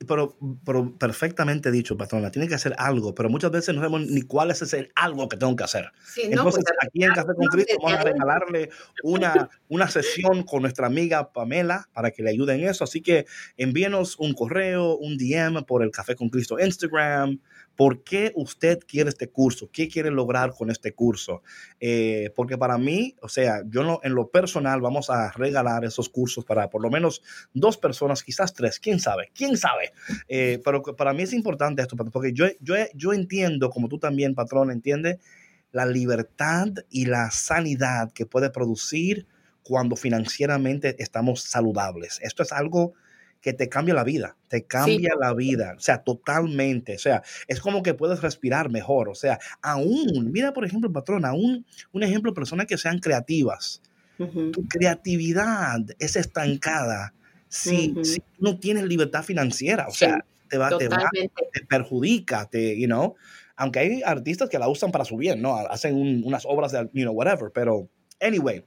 pero, pero, perfectamente dicho, patrona, tiene que hacer algo, pero muchas veces no sabemos ni cuál es ese algo que tengo que hacer. Entonces, pues, aquí en Café con Cristo vamos a regalarle una, una sesión con nuestra amiga Pamela para que le ayude en eso. Así que envíenos un correo, un DM por el Café con Cristo Instagram, ¿Por qué usted quiere este curso? ¿Qué quiere lograr con este curso? Eh, porque para mí, o sea, yo en lo personal vamos a regalar esos cursos para por lo menos dos personas, quizás tres, quién sabe, quién sabe. Eh, pero para mí es importante esto, porque yo, yo, yo entiendo, como tú también, patrón, entiende la libertad y la sanidad que puede producir cuando financieramente estamos saludables. Esto es algo que te cambia la vida, te cambia la vida, o sea, totalmente, o sea, es como que puedes respirar mejor, o sea, aún, mira por ejemplo, patrón, aún un ejemplo, personas que sean creativas, tu creatividad es estancada si, no tienes libertad financiera, o sea, te va, te va, te perjudica, te, you know, aunque hay artistas que la usan para su bien, ¿no? Hacen unas obras de, you know, whatever, pero, anyway,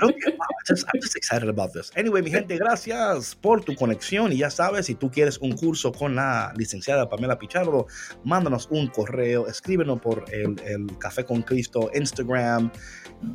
I'm just excited about this. Anyway, mi gente, gracias por tu conexión. Y ya sabes, si tú quieres un curso con la licenciada Pamela Pichardo, mándanos un correo, escríbenos por el, Café con Cristo, Instagram,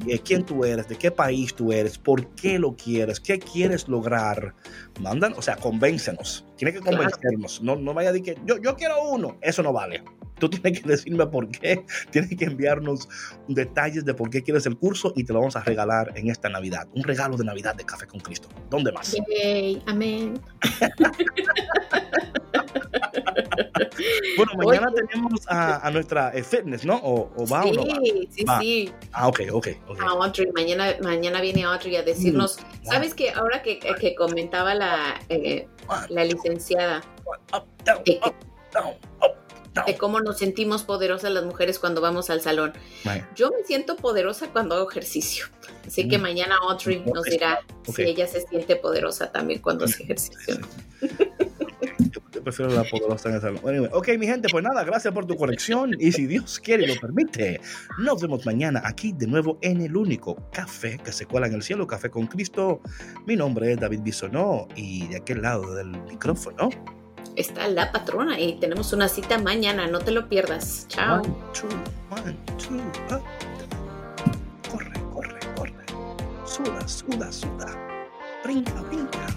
eh, quién tú eres, de qué país tú eres, por qué lo quieres, qué quieres lograr. Mandan, o sea, convéncenos. Tiene que convencernos. No, no vaya a decir que yo, yo quiero uno. Eso no vale. Tú tienes que decirme por qué. Tienes que enviarnos detalles de por qué quieres el curso y te lo vamos a regalar en esta Navidad. Un regalo de Navidad de Café con Cristo. ¿Dónde más? amén. bueno, mañana tenemos a, nuestra eh, fitness, ¿no? ¿O, va sí, o no va? Sí, sí, Ah, ok, ok. A Audrey, mañana, mañana viene Audrey a decirnos, mm, ¿sabes que ahora que, que comentaba la, eh, la licenciada? de cómo nos sentimos poderosas las mujeres cuando vamos al salón. Yo me siento poderosa cuando hago ejercicio. Así que mm. mañana Audrey nos dirá si ella se siente poderosa también cuando hace ejercicio. Yo prefiero la poderosa en el salón. ok, mi gente, pues nada, gracias por tu conexión y si Dios quiere y lo permite, nos vemos mañana aquí de nuevo en el único café que se cuela en el cielo, Café con Cristo. Mi nombre es David Bisonó y de aquel lado del micrófono está la patrona y tenemos una cita mañana, no te lo pierdas. Chao. Corre, corre, corre. Suda, suda, suda. Brinca, brinca.